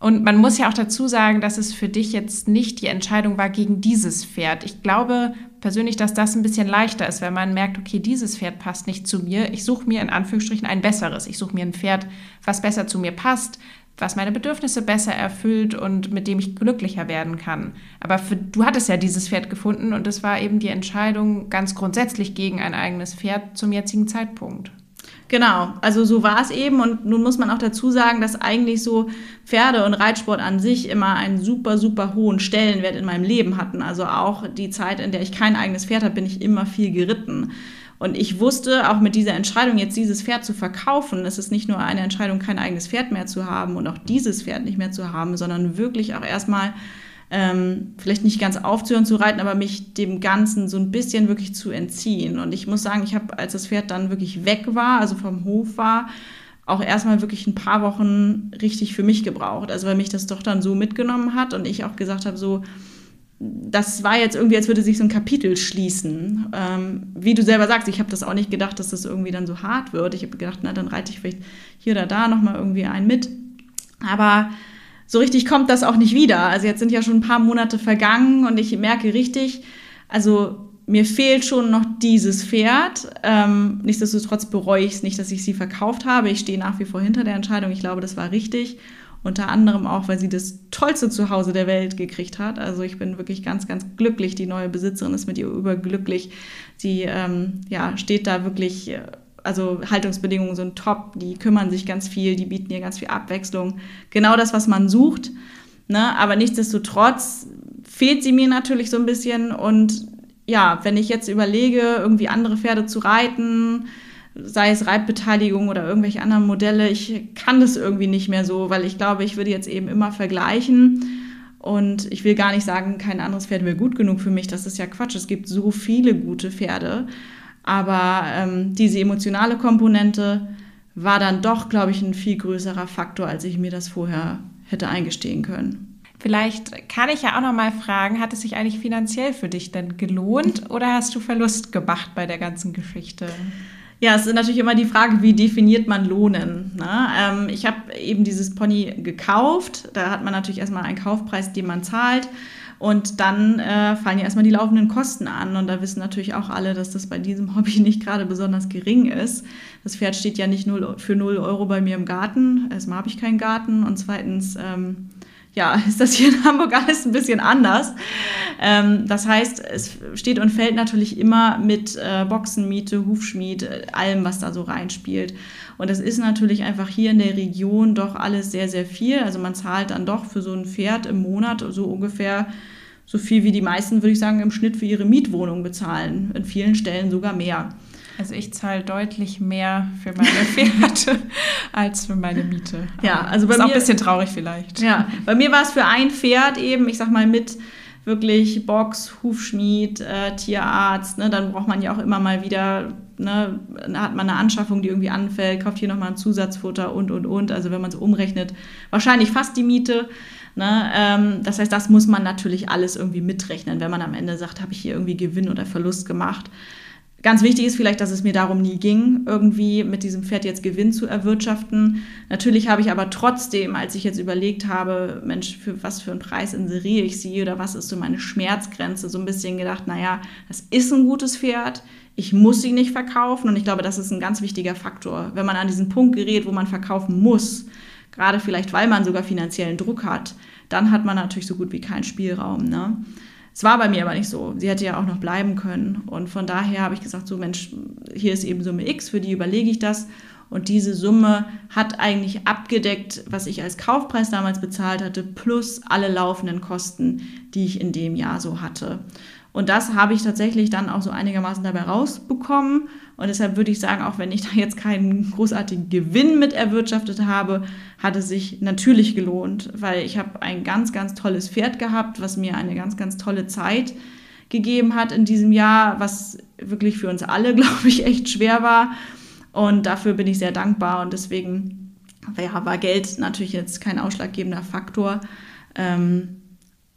Und man muss ja auch dazu sagen, dass es für dich jetzt nicht die Entscheidung war gegen dieses Pferd. Ich glaube persönlich, dass das ein bisschen leichter ist, wenn man merkt, okay, dieses Pferd passt nicht zu mir. Ich suche mir in Anführungsstrichen ein besseres. Ich suche mir ein Pferd, was besser zu mir passt, was meine Bedürfnisse besser erfüllt und mit dem ich glücklicher werden kann. Aber für, du hattest ja dieses Pferd gefunden und es war eben die Entscheidung ganz grundsätzlich gegen ein eigenes Pferd zum jetzigen Zeitpunkt. Genau, also so war es eben und nun muss man auch dazu sagen, dass eigentlich so Pferde und Reitsport an sich immer einen super, super hohen Stellenwert in meinem Leben hatten. Also auch die Zeit, in der ich kein eigenes Pferd habe, bin ich immer viel geritten. Und ich wusste auch mit dieser Entscheidung, jetzt dieses Pferd zu verkaufen, es ist nicht nur eine Entscheidung, kein eigenes Pferd mehr zu haben und auch dieses Pferd nicht mehr zu haben, sondern wirklich auch erstmal ähm, vielleicht nicht ganz aufzuhören zu reiten, aber mich dem Ganzen so ein bisschen wirklich zu entziehen. Und ich muss sagen, ich habe, als das Pferd dann wirklich weg war, also vom Hof war, auch erstmal wirklich ein paar Wochen richtig für mich gebraucht. Also weil mich das doch dann so mitgenommen hat und ich auch gesagt habe, so, das war jetzt irgendwie, als würde sich so ein Kapitel schließen. Ähm, wie du selber sagst, ich habe das auch nicht gedacht, dass das irgendwie dann so hart wird. Ich habe gedacht, na, dann reite ich vielleicht hier oder da nochmal irgendwie einen mit. Aber so richtig kommt das auch nicht wieder. Also jetzt sind ja schon ein paar Monate vergangen und ich merke richtig, also mir fehlt schon noch dieses Pferd. Ähm, nichtsdestotrotz bereue ich es nicht, dass ich sie verkauft habe. Ich stehe nach wie vor hinter der Entscheidung. Ich glaube, das war richtig. Unter anderem auch, weil sie das tollste Zuhause der Welt gekriegt hat. Also ich bin wirklich ganz, ganz glücklich. Die neue Besitzerin ist mit ihr überglücklich. Sie ähm, ja, steht da wirklich, also Haltungsbedingungen sind top. Die kümmern sich ganz viel, die bieten ihr ganz viel Abwechslung. Genau das, was man sucht. Ne? Aber nichtsdestotrotz fehlt sie mir natürlich so ein bisschen. Und ja, wenn ich jetzt überlege, irgendwie andere Pferde zu reiten, sei es Reitbeteiligung oder irgendwelche anderen Modelle, ich kann das irgendwie nicht mehr so, weil ich glaube, ich würde jetzt eben immer vergleichen. Und ich will gar nicht sagen, kein anderes Pferd wäre gut genug für mich. Das ist ja Quatsch. Es gibt so viele gute Pferde. Aber ähm, diese emotionale Komponente war dann doch, glaube ich, ein viel größerer Faktor, als ich mir das vorher hätte eingestehen können. Vielleicht kann ich ja auch noch mal fragen, hat es sich eigentlich finanziell für dich denn gelohnt oder hast du Verlust gemacht bei der ganzen Geschichte? Ja, es ist natürlich immer die Frage, wie definiert man Lohnen. Ne? Ähm, ich habe eben dieses Pony gekauft. Da hat man natürlich erstmal einen Kaufpreis, den man zahlt. Und dann äh, fallen ja erstmal die laufenden Kosten an. Und da wissen natürlich auch alle, dass das bei diesem Hobby nicht gerade besonders gering ist. Das Pferd steht ja nicht null, für 0 Euro bei mir im Garten. Erstmal habe ich keinen Garten. Und zweitens ähm, ja, ist das hier in Hamburg alles ein bisschen anders. Ähm, das heißt, es steht und fällt natürlich immer mit äh, Boxenmiete, Hufschmied, äh, allem, was da so reinspielt. Und das ist natürlich einfach hier in der Region doch alles sehr, sehr viel. Also man zahlt dann doch für so ein Pferd im Monat so ungefähr so viel wie die meisten, würde ich sagen, im Schnitt für ihre Mietwohnung bezahlen. In vielen Stellen sogar mehr. Also ich zahle deutlich mehr für meine Pferde als für meine Miete. Ja, also bei ist mir auch ein bisschen traurig vielleicht. Ja, bei mir war es für ein Pferd eben, ich sag mal mit wirklich Box, Hufschmied, äh, Tierarzt, ne, dann braucht man ja auch immer mal wieder, ne, hat man eine Anschaffung, die irgendwie anfällt, kauft hier nochmal ein Zusatzfutter und, und, und. Also wenn man so umrechnet, wahrscheinlich fast die Miete. Ne, ähm, das heißt, das muss man natürlich alles irgendwie mitrechnen, wenn man am Ende sagt, habe ich hier irgendwie Gewinn oder Verlust gemacht. Ganz wichtig ist vielleicht, dass es mir darum nie ging, irgendwie mit diesem Pferd jetzt Gewinn zu erwirtschaften. Natürlich habe ich aber trotzdem, als ich jetzt überlegt habe, Mensch, für was für einen Preis inseriere ich sie oder was ist so meine Schmerzgrenze, so ein bisschen gedacht, naja, das ist ein gutes Pferd, ich muss sie nicht verkaufen und ich glaube, das ist ein ganz wichtiger Faktor. Wenn man an diesen Punkt gerät, wo man verkaufen muss, gerade vielleicht, weil man sogar finanziellen Druck hat, dann hat man natürlich so gut wie keinen Spielraum. Ne? Es war bei mir aber nicht so. Sie hätte ja auch noch bleiben können. Und von daher habe ich gesagt, so Mensch, hier ist eben Summe X, für die überlege ich das. Und diese Summe hat eigentlich abgedeckt, was ich als Kaufpreis damals bezahlt hatte, plus alle laufenden Kosten, die ich in dem Jahr so hatte. Und das habe ich tatsächlich dann auch so einigermaßen dabei rausbekommen. Und deshalb würde ich sagen, auch wenn ich da jetzt keinen großartigen Gewinn mit erwirtschaftet habe, hat es sich natürlich gelohnt, weil ich habe ein ganz, ganz tolles Pferd gehabt, was mir eine ganz, ganz tolle Zeit gegeben hat in diesem Jahr, was wirklich für uns alle, glaube ich, echt schwer war. Und dafür bin ich sehr dankbar. Und deswegen ja, war Geld natürlich jetzt kein ausschlaggebender Faktor. Ähm,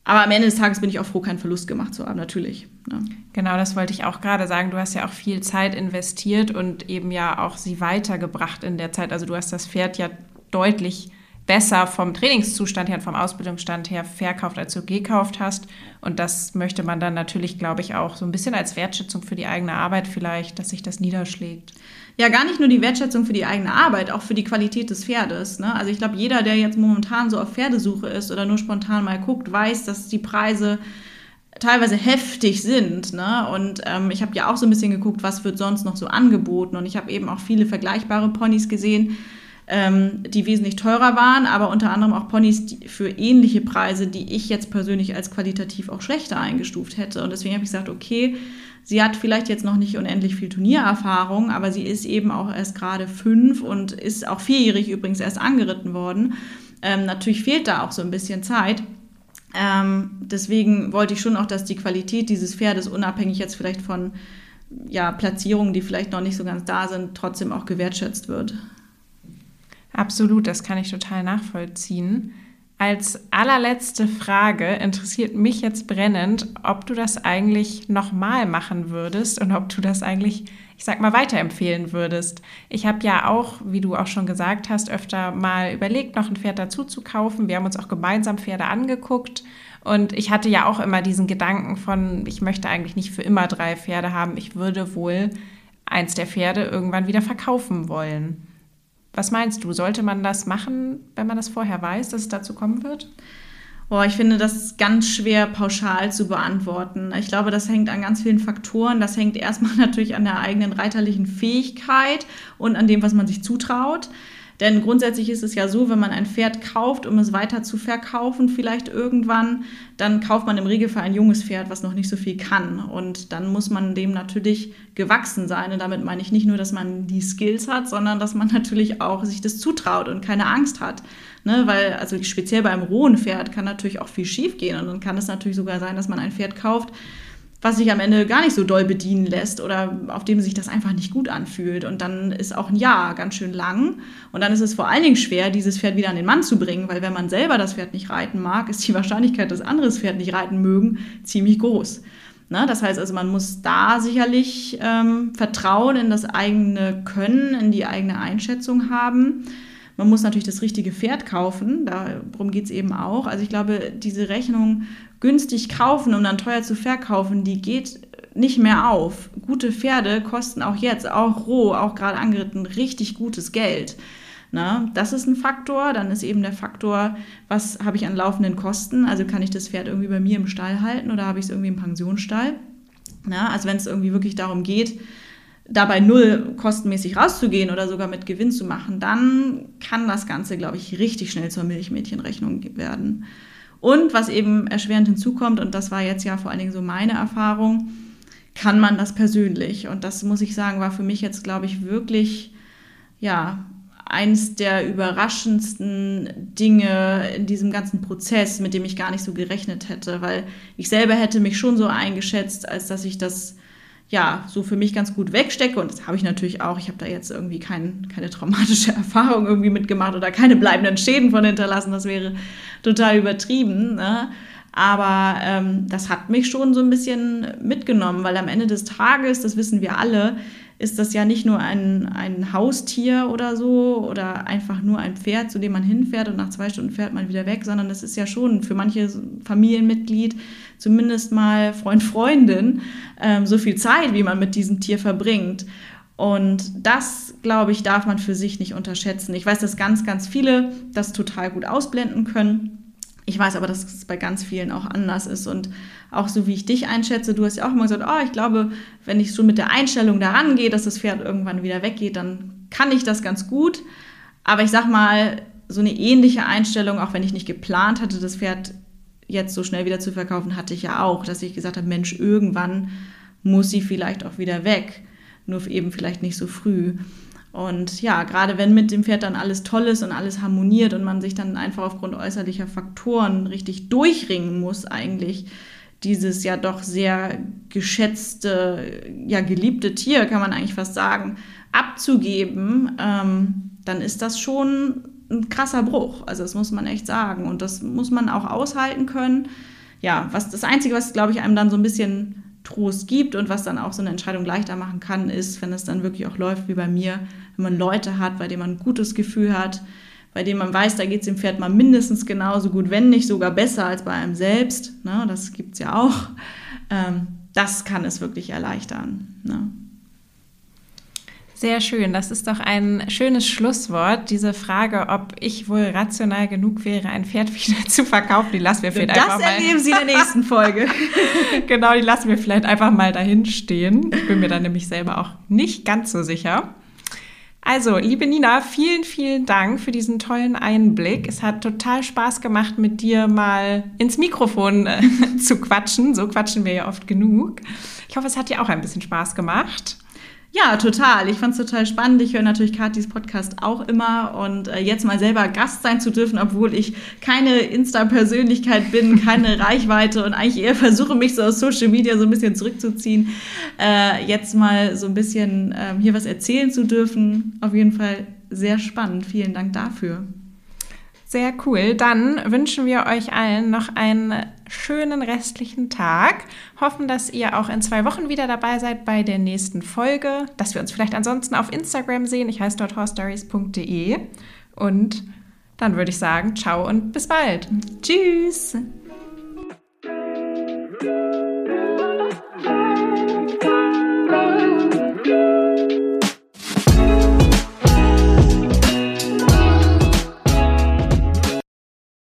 aber am Ende des Tages bin ich auch froh, keinen Verlust gemacht zu haben, natürlich. Ne? Genau, das wollte ich auch gerade sagen. Du hast ja auch viel Zeit investiert und eben ja auch sie weitergebracht in der Zeit. Also du hast das Pferd ja deutlich besser vom Trainingszustand her und vom Ausbildungsstand her verkauft, als du gekauft hast. Und das möchte man dann natürlich, glaube ich, auch so ein bisschen als Wertschätzung für die eigene Arbeit vielleicht, dass sich das niederschlägt. Ja, gar nicht nur die Wertschätzung für die eigene Arbeit, auch für die Qualität des Pferdes. Ne? Also ich glaube, jeder, der jetzt momentan so auf Pferdesuche ist oder nur spontan mal guckt, weiß, dass die Preise teilweise heftig sind. Ne? Und ähm, ich habe ja auch so ein bisschen geguckt, was wird sonst noch so angeboten. Und ich habe eben auch viele vergleichbare Ponys gesehen, ähm, die wesentlich teurer waren, aber unter anderem auch Ponys für ähnliche Preise, die ich jetzt persönlich als qualitativ auch schlechter eingestuft hätte. Und deswegen habe ich gesagt, okay, sie hat vielleicht jetzt noch nicht unendlich viel Turniererfahrung, aber sie ist eben auch erst gerade fünf und ist auch vierjährig übrigens erst angeritten worden. Ähm, natürlich fehlt da auch so ein bisschen Zeit. Ähm, deswegen wollte ich schon auch, dass die Qualität dieses Pferdes, unabhängig jetzt vielleicht von ja, Platzierungen, die vielleicht noch nicht so ganz da sind, trotzdem auch gewertschätzt wird. Absolut, das kann ich total nachvollziehen. Als allerletzte Frage interessiert mich jetzt brennend, ob du das eigentlich nochmal machen würdest und ob du das eigentlich, ich sag mal, weiterempfehlen würdest. Ich habe ja auch, wie du auch schon gesagt hast, öfter mal überlegt, noch ein Pferd dazu zu kaufen. Wir haben uns auch gemeinsam Pferde angeguckt. Und ich hatte ja auch immer diesen Gedanken von, ich möchte eigentlich nicht für immer drei Pferde haben. Ich würde wohl eins der Pferde irgendwann wieder verkaufen wollen. Was meinst du? Sollte man das machen, wenn man das vorher weiß, dass es dazu kommen wird? Boah, ich finde das ganz schwer pauschal zu beantworten. Ich glaube, das hängt an ganz vielen Faktoren. Das hängt erstmal natürlich an der eigenen reiterlichen Fähigkeit und an dem, was man sich zutraut. Denn grundsätzlich ist es ja so, wenn man ein Pferd kauft, um es weiter zu verkaufen, vielleicht irgendwann, dann kauft man im Regelfall ein junges Pferd, was noch nicht so viel kann. Und dann muss man dem natürlich gewachsen sein. Und damit meine ich nicht nur, dass man die Skills hat, sondern dass man natürlich auch sich das zutraut und keine Angst hat. Ne, weil, also speziell beim rohen Pferd kann natürlich auch viel schief gehen. Und dann kann es natürlich sogar sein, dass man ein Pferd kauft, was sich am Ende gar nicht so doll bedienen lässt oder auf dem sich das einfach nicht gut anfühlt. Und dann ist auch ein Jahr ganz schön lang. Und dann ist es vor allen Dingen schwer, dieses Pferd wieder an den Mann zu bringen, weil wenn man selber das Pferd nicht reiten mag, ist die Wahrscheinlichkeit, dass anderes Pferd nicht reiten mögen, ziemlich groß. Ne? Das heißt also, man muss da sicherlich ähm, Vertrauen in das eigene Können, in die eigene Einschätzung haben. Man muss natürlich das richtige Pferd kaufen, darum geht es eben auch. Also ich glaube, diese Rechnung günstig kaufen, um dann teuer zu verkaufen, die geht nicht mehr auf. Gute Pferde kosten auch jetzt, auch roh, auch gerade angeritten, richtig gutes Geld. Na, das ist ein Faktor. Dann ist eben der Faktor, was habe ich an laufenden Kosten? Also kann ich das Pferd irgendwie bei mir im Stall halten oder habe ich es irgendwie im Pensionsstall? Na, also wenn es irgendwie wirklich darum geht, dabei null kostenmäßig rauszugehen oder sogar mit Gewinn zu machen, dann kann das Ganze, glaube ich, richtig schnell zur Milchmädchenrechnung werden. Und was eben erschwerend hinzukommt, und das war jetzt ja vor allen Dingen so meine Erfahrung, kann man das persönlich. Und das muss ich sagen, war für mich jetzt, glaube ich, wirklich, ja, eins der überraschendsten Dinge in diesem ganzen Prozess, mit dem ich gar nicht so gerechnet hätte, weil ich selber hätte mich schon so eingeschätzt, als dass ich das ja, so für mich ganz gut wegstecke. Und das habe ich natürlich auch. Ich habe da jetzt irgendwie kein, keine traumatische Erfahrung irgendwie mitgemacht oder keine bleibenden Schäden von hinterlassen. Das wäre total übertrieben. Ne? Aber ähm, das hat mich schon so ein bisschen mitgenommen, weil am Ende des Tages, das wissen wir alle, ist das ja nicht nur ein, ein Haustier oder so oder einfach nur ein Pferd, zu dem man hinfährt und nach zwei Stunden fährt man wieder weg, sondern es ist ja schon für manche Familienmitglied, zumindest mal Freund, Freundin, ähm, so viel Zeit, wie man mit diesem Tier verbringt. Und das, glaube ich, darf man für sich nicht unterschätzen. Ich weiß, dass ganz, ganz viele das total gut ausblenden können. Ich weiß aber, dass es bei ganz vielen auch anders ist. Und auch so wie ich dich einschätze, du hast ja auch immer gesagt, oh, ich glaube, wenn ich schon mit der Einstellung daran gehe, dass das Pferd irgendwann wieder weggeht, dann kann ich das ganz gut. Aber ich sag mal, so eine ähnliche Einstellung, auch wenn ich nicht geplant hatte, das Pferd jetzt so schnell wieder zu verkaufen, hatte ich ja auch, dass ich gesagt habe, Mensch, irgendwann muss sie vielleicht auch wieder weg. Nur eben vielleicht nicht so früh. Und ja, gerade wenn mit dem Pferd dann alles toll ist und alles harmoniert und man sich dann einfach aufgrund äußerlicher Faktoren richtig durchringen muss, eigentlich dieses ja doch sehr geschätzte, ja geliebte Tier, kann man eigentlich fast sagen, abzugeben, ähm, dann ist das schon ein krasser Bruch. Also das muss man echt sagen. Und das muss man auch aushalten können. Ja, was das Einzige, was, glaube ich, einem dann so ein bisschen Trost gibt und was dann auch so eine Entscheidung leichter machen kann, ist, wenn es dann wirklich auch läuft wie bei mir, wenn man Leute hat, bei denen man ein gutes Gefühl hat, bei denen man weiß, da geht es dem Pferd mal mindestens genauso gut, wenn nicht sogar besser als bei einem selbst. Ne? Das gibt es ja auch. Ähm, das kann es wirklich erleichtern. Ne? Sehr schön. Das ist doch ein schönes Schlusswort. Diese Frage, ob ich wohl rational genug wäre, ein Pferd wieder zu verkaufen, die lassen wir vielleicht das einfach mal. Das erleben Sie in der nächsten Folge. genau, die lassen wir vielleicht einfach mal dahin stehen. Ich bin mir da nämlich selber auch nicht ganz so sicher. Also, liebe Nina, vielen, vielen Dank für diesen tollen Einblick. Es hat total Spaß gemacht, mit dir mal ins Mikrofon äh, zu quatschen. So quatschen wir ja oft genug. Ich hoffe, es hat dir auch ein bisschen Spaß gemacht. Ja, total. Ich fand es total spannend. Ich höre natürlich Katis Podcast auch immer und äh, jetzt mal selber Gast sein zu dürfen, obwohl ich keine Insta-Persönlichkeit bin, keine Reichweite und eigentlich eher versuche, mich so aus Social Media so ein bisschen zurückzuziehen. Äh, jetzt mal so ein bisschen äh, hier was erzählen zu dürfen. Auf jeden Fall sehr spannend. Vielen Dank dafür. Sehr cool. Dann wünschen wir euch allen noch einen schönen restlichen Tag. Hoffen, dass ihr auch in zwei Wochen wieder dabei seid bei der nächsten Folge. Dass wir uns vielleicht ansonsten auf Instagram sehen. Ich heiße dort horstories.de. Und dann würde ich sagen, ciao und bis bald. Tschüss.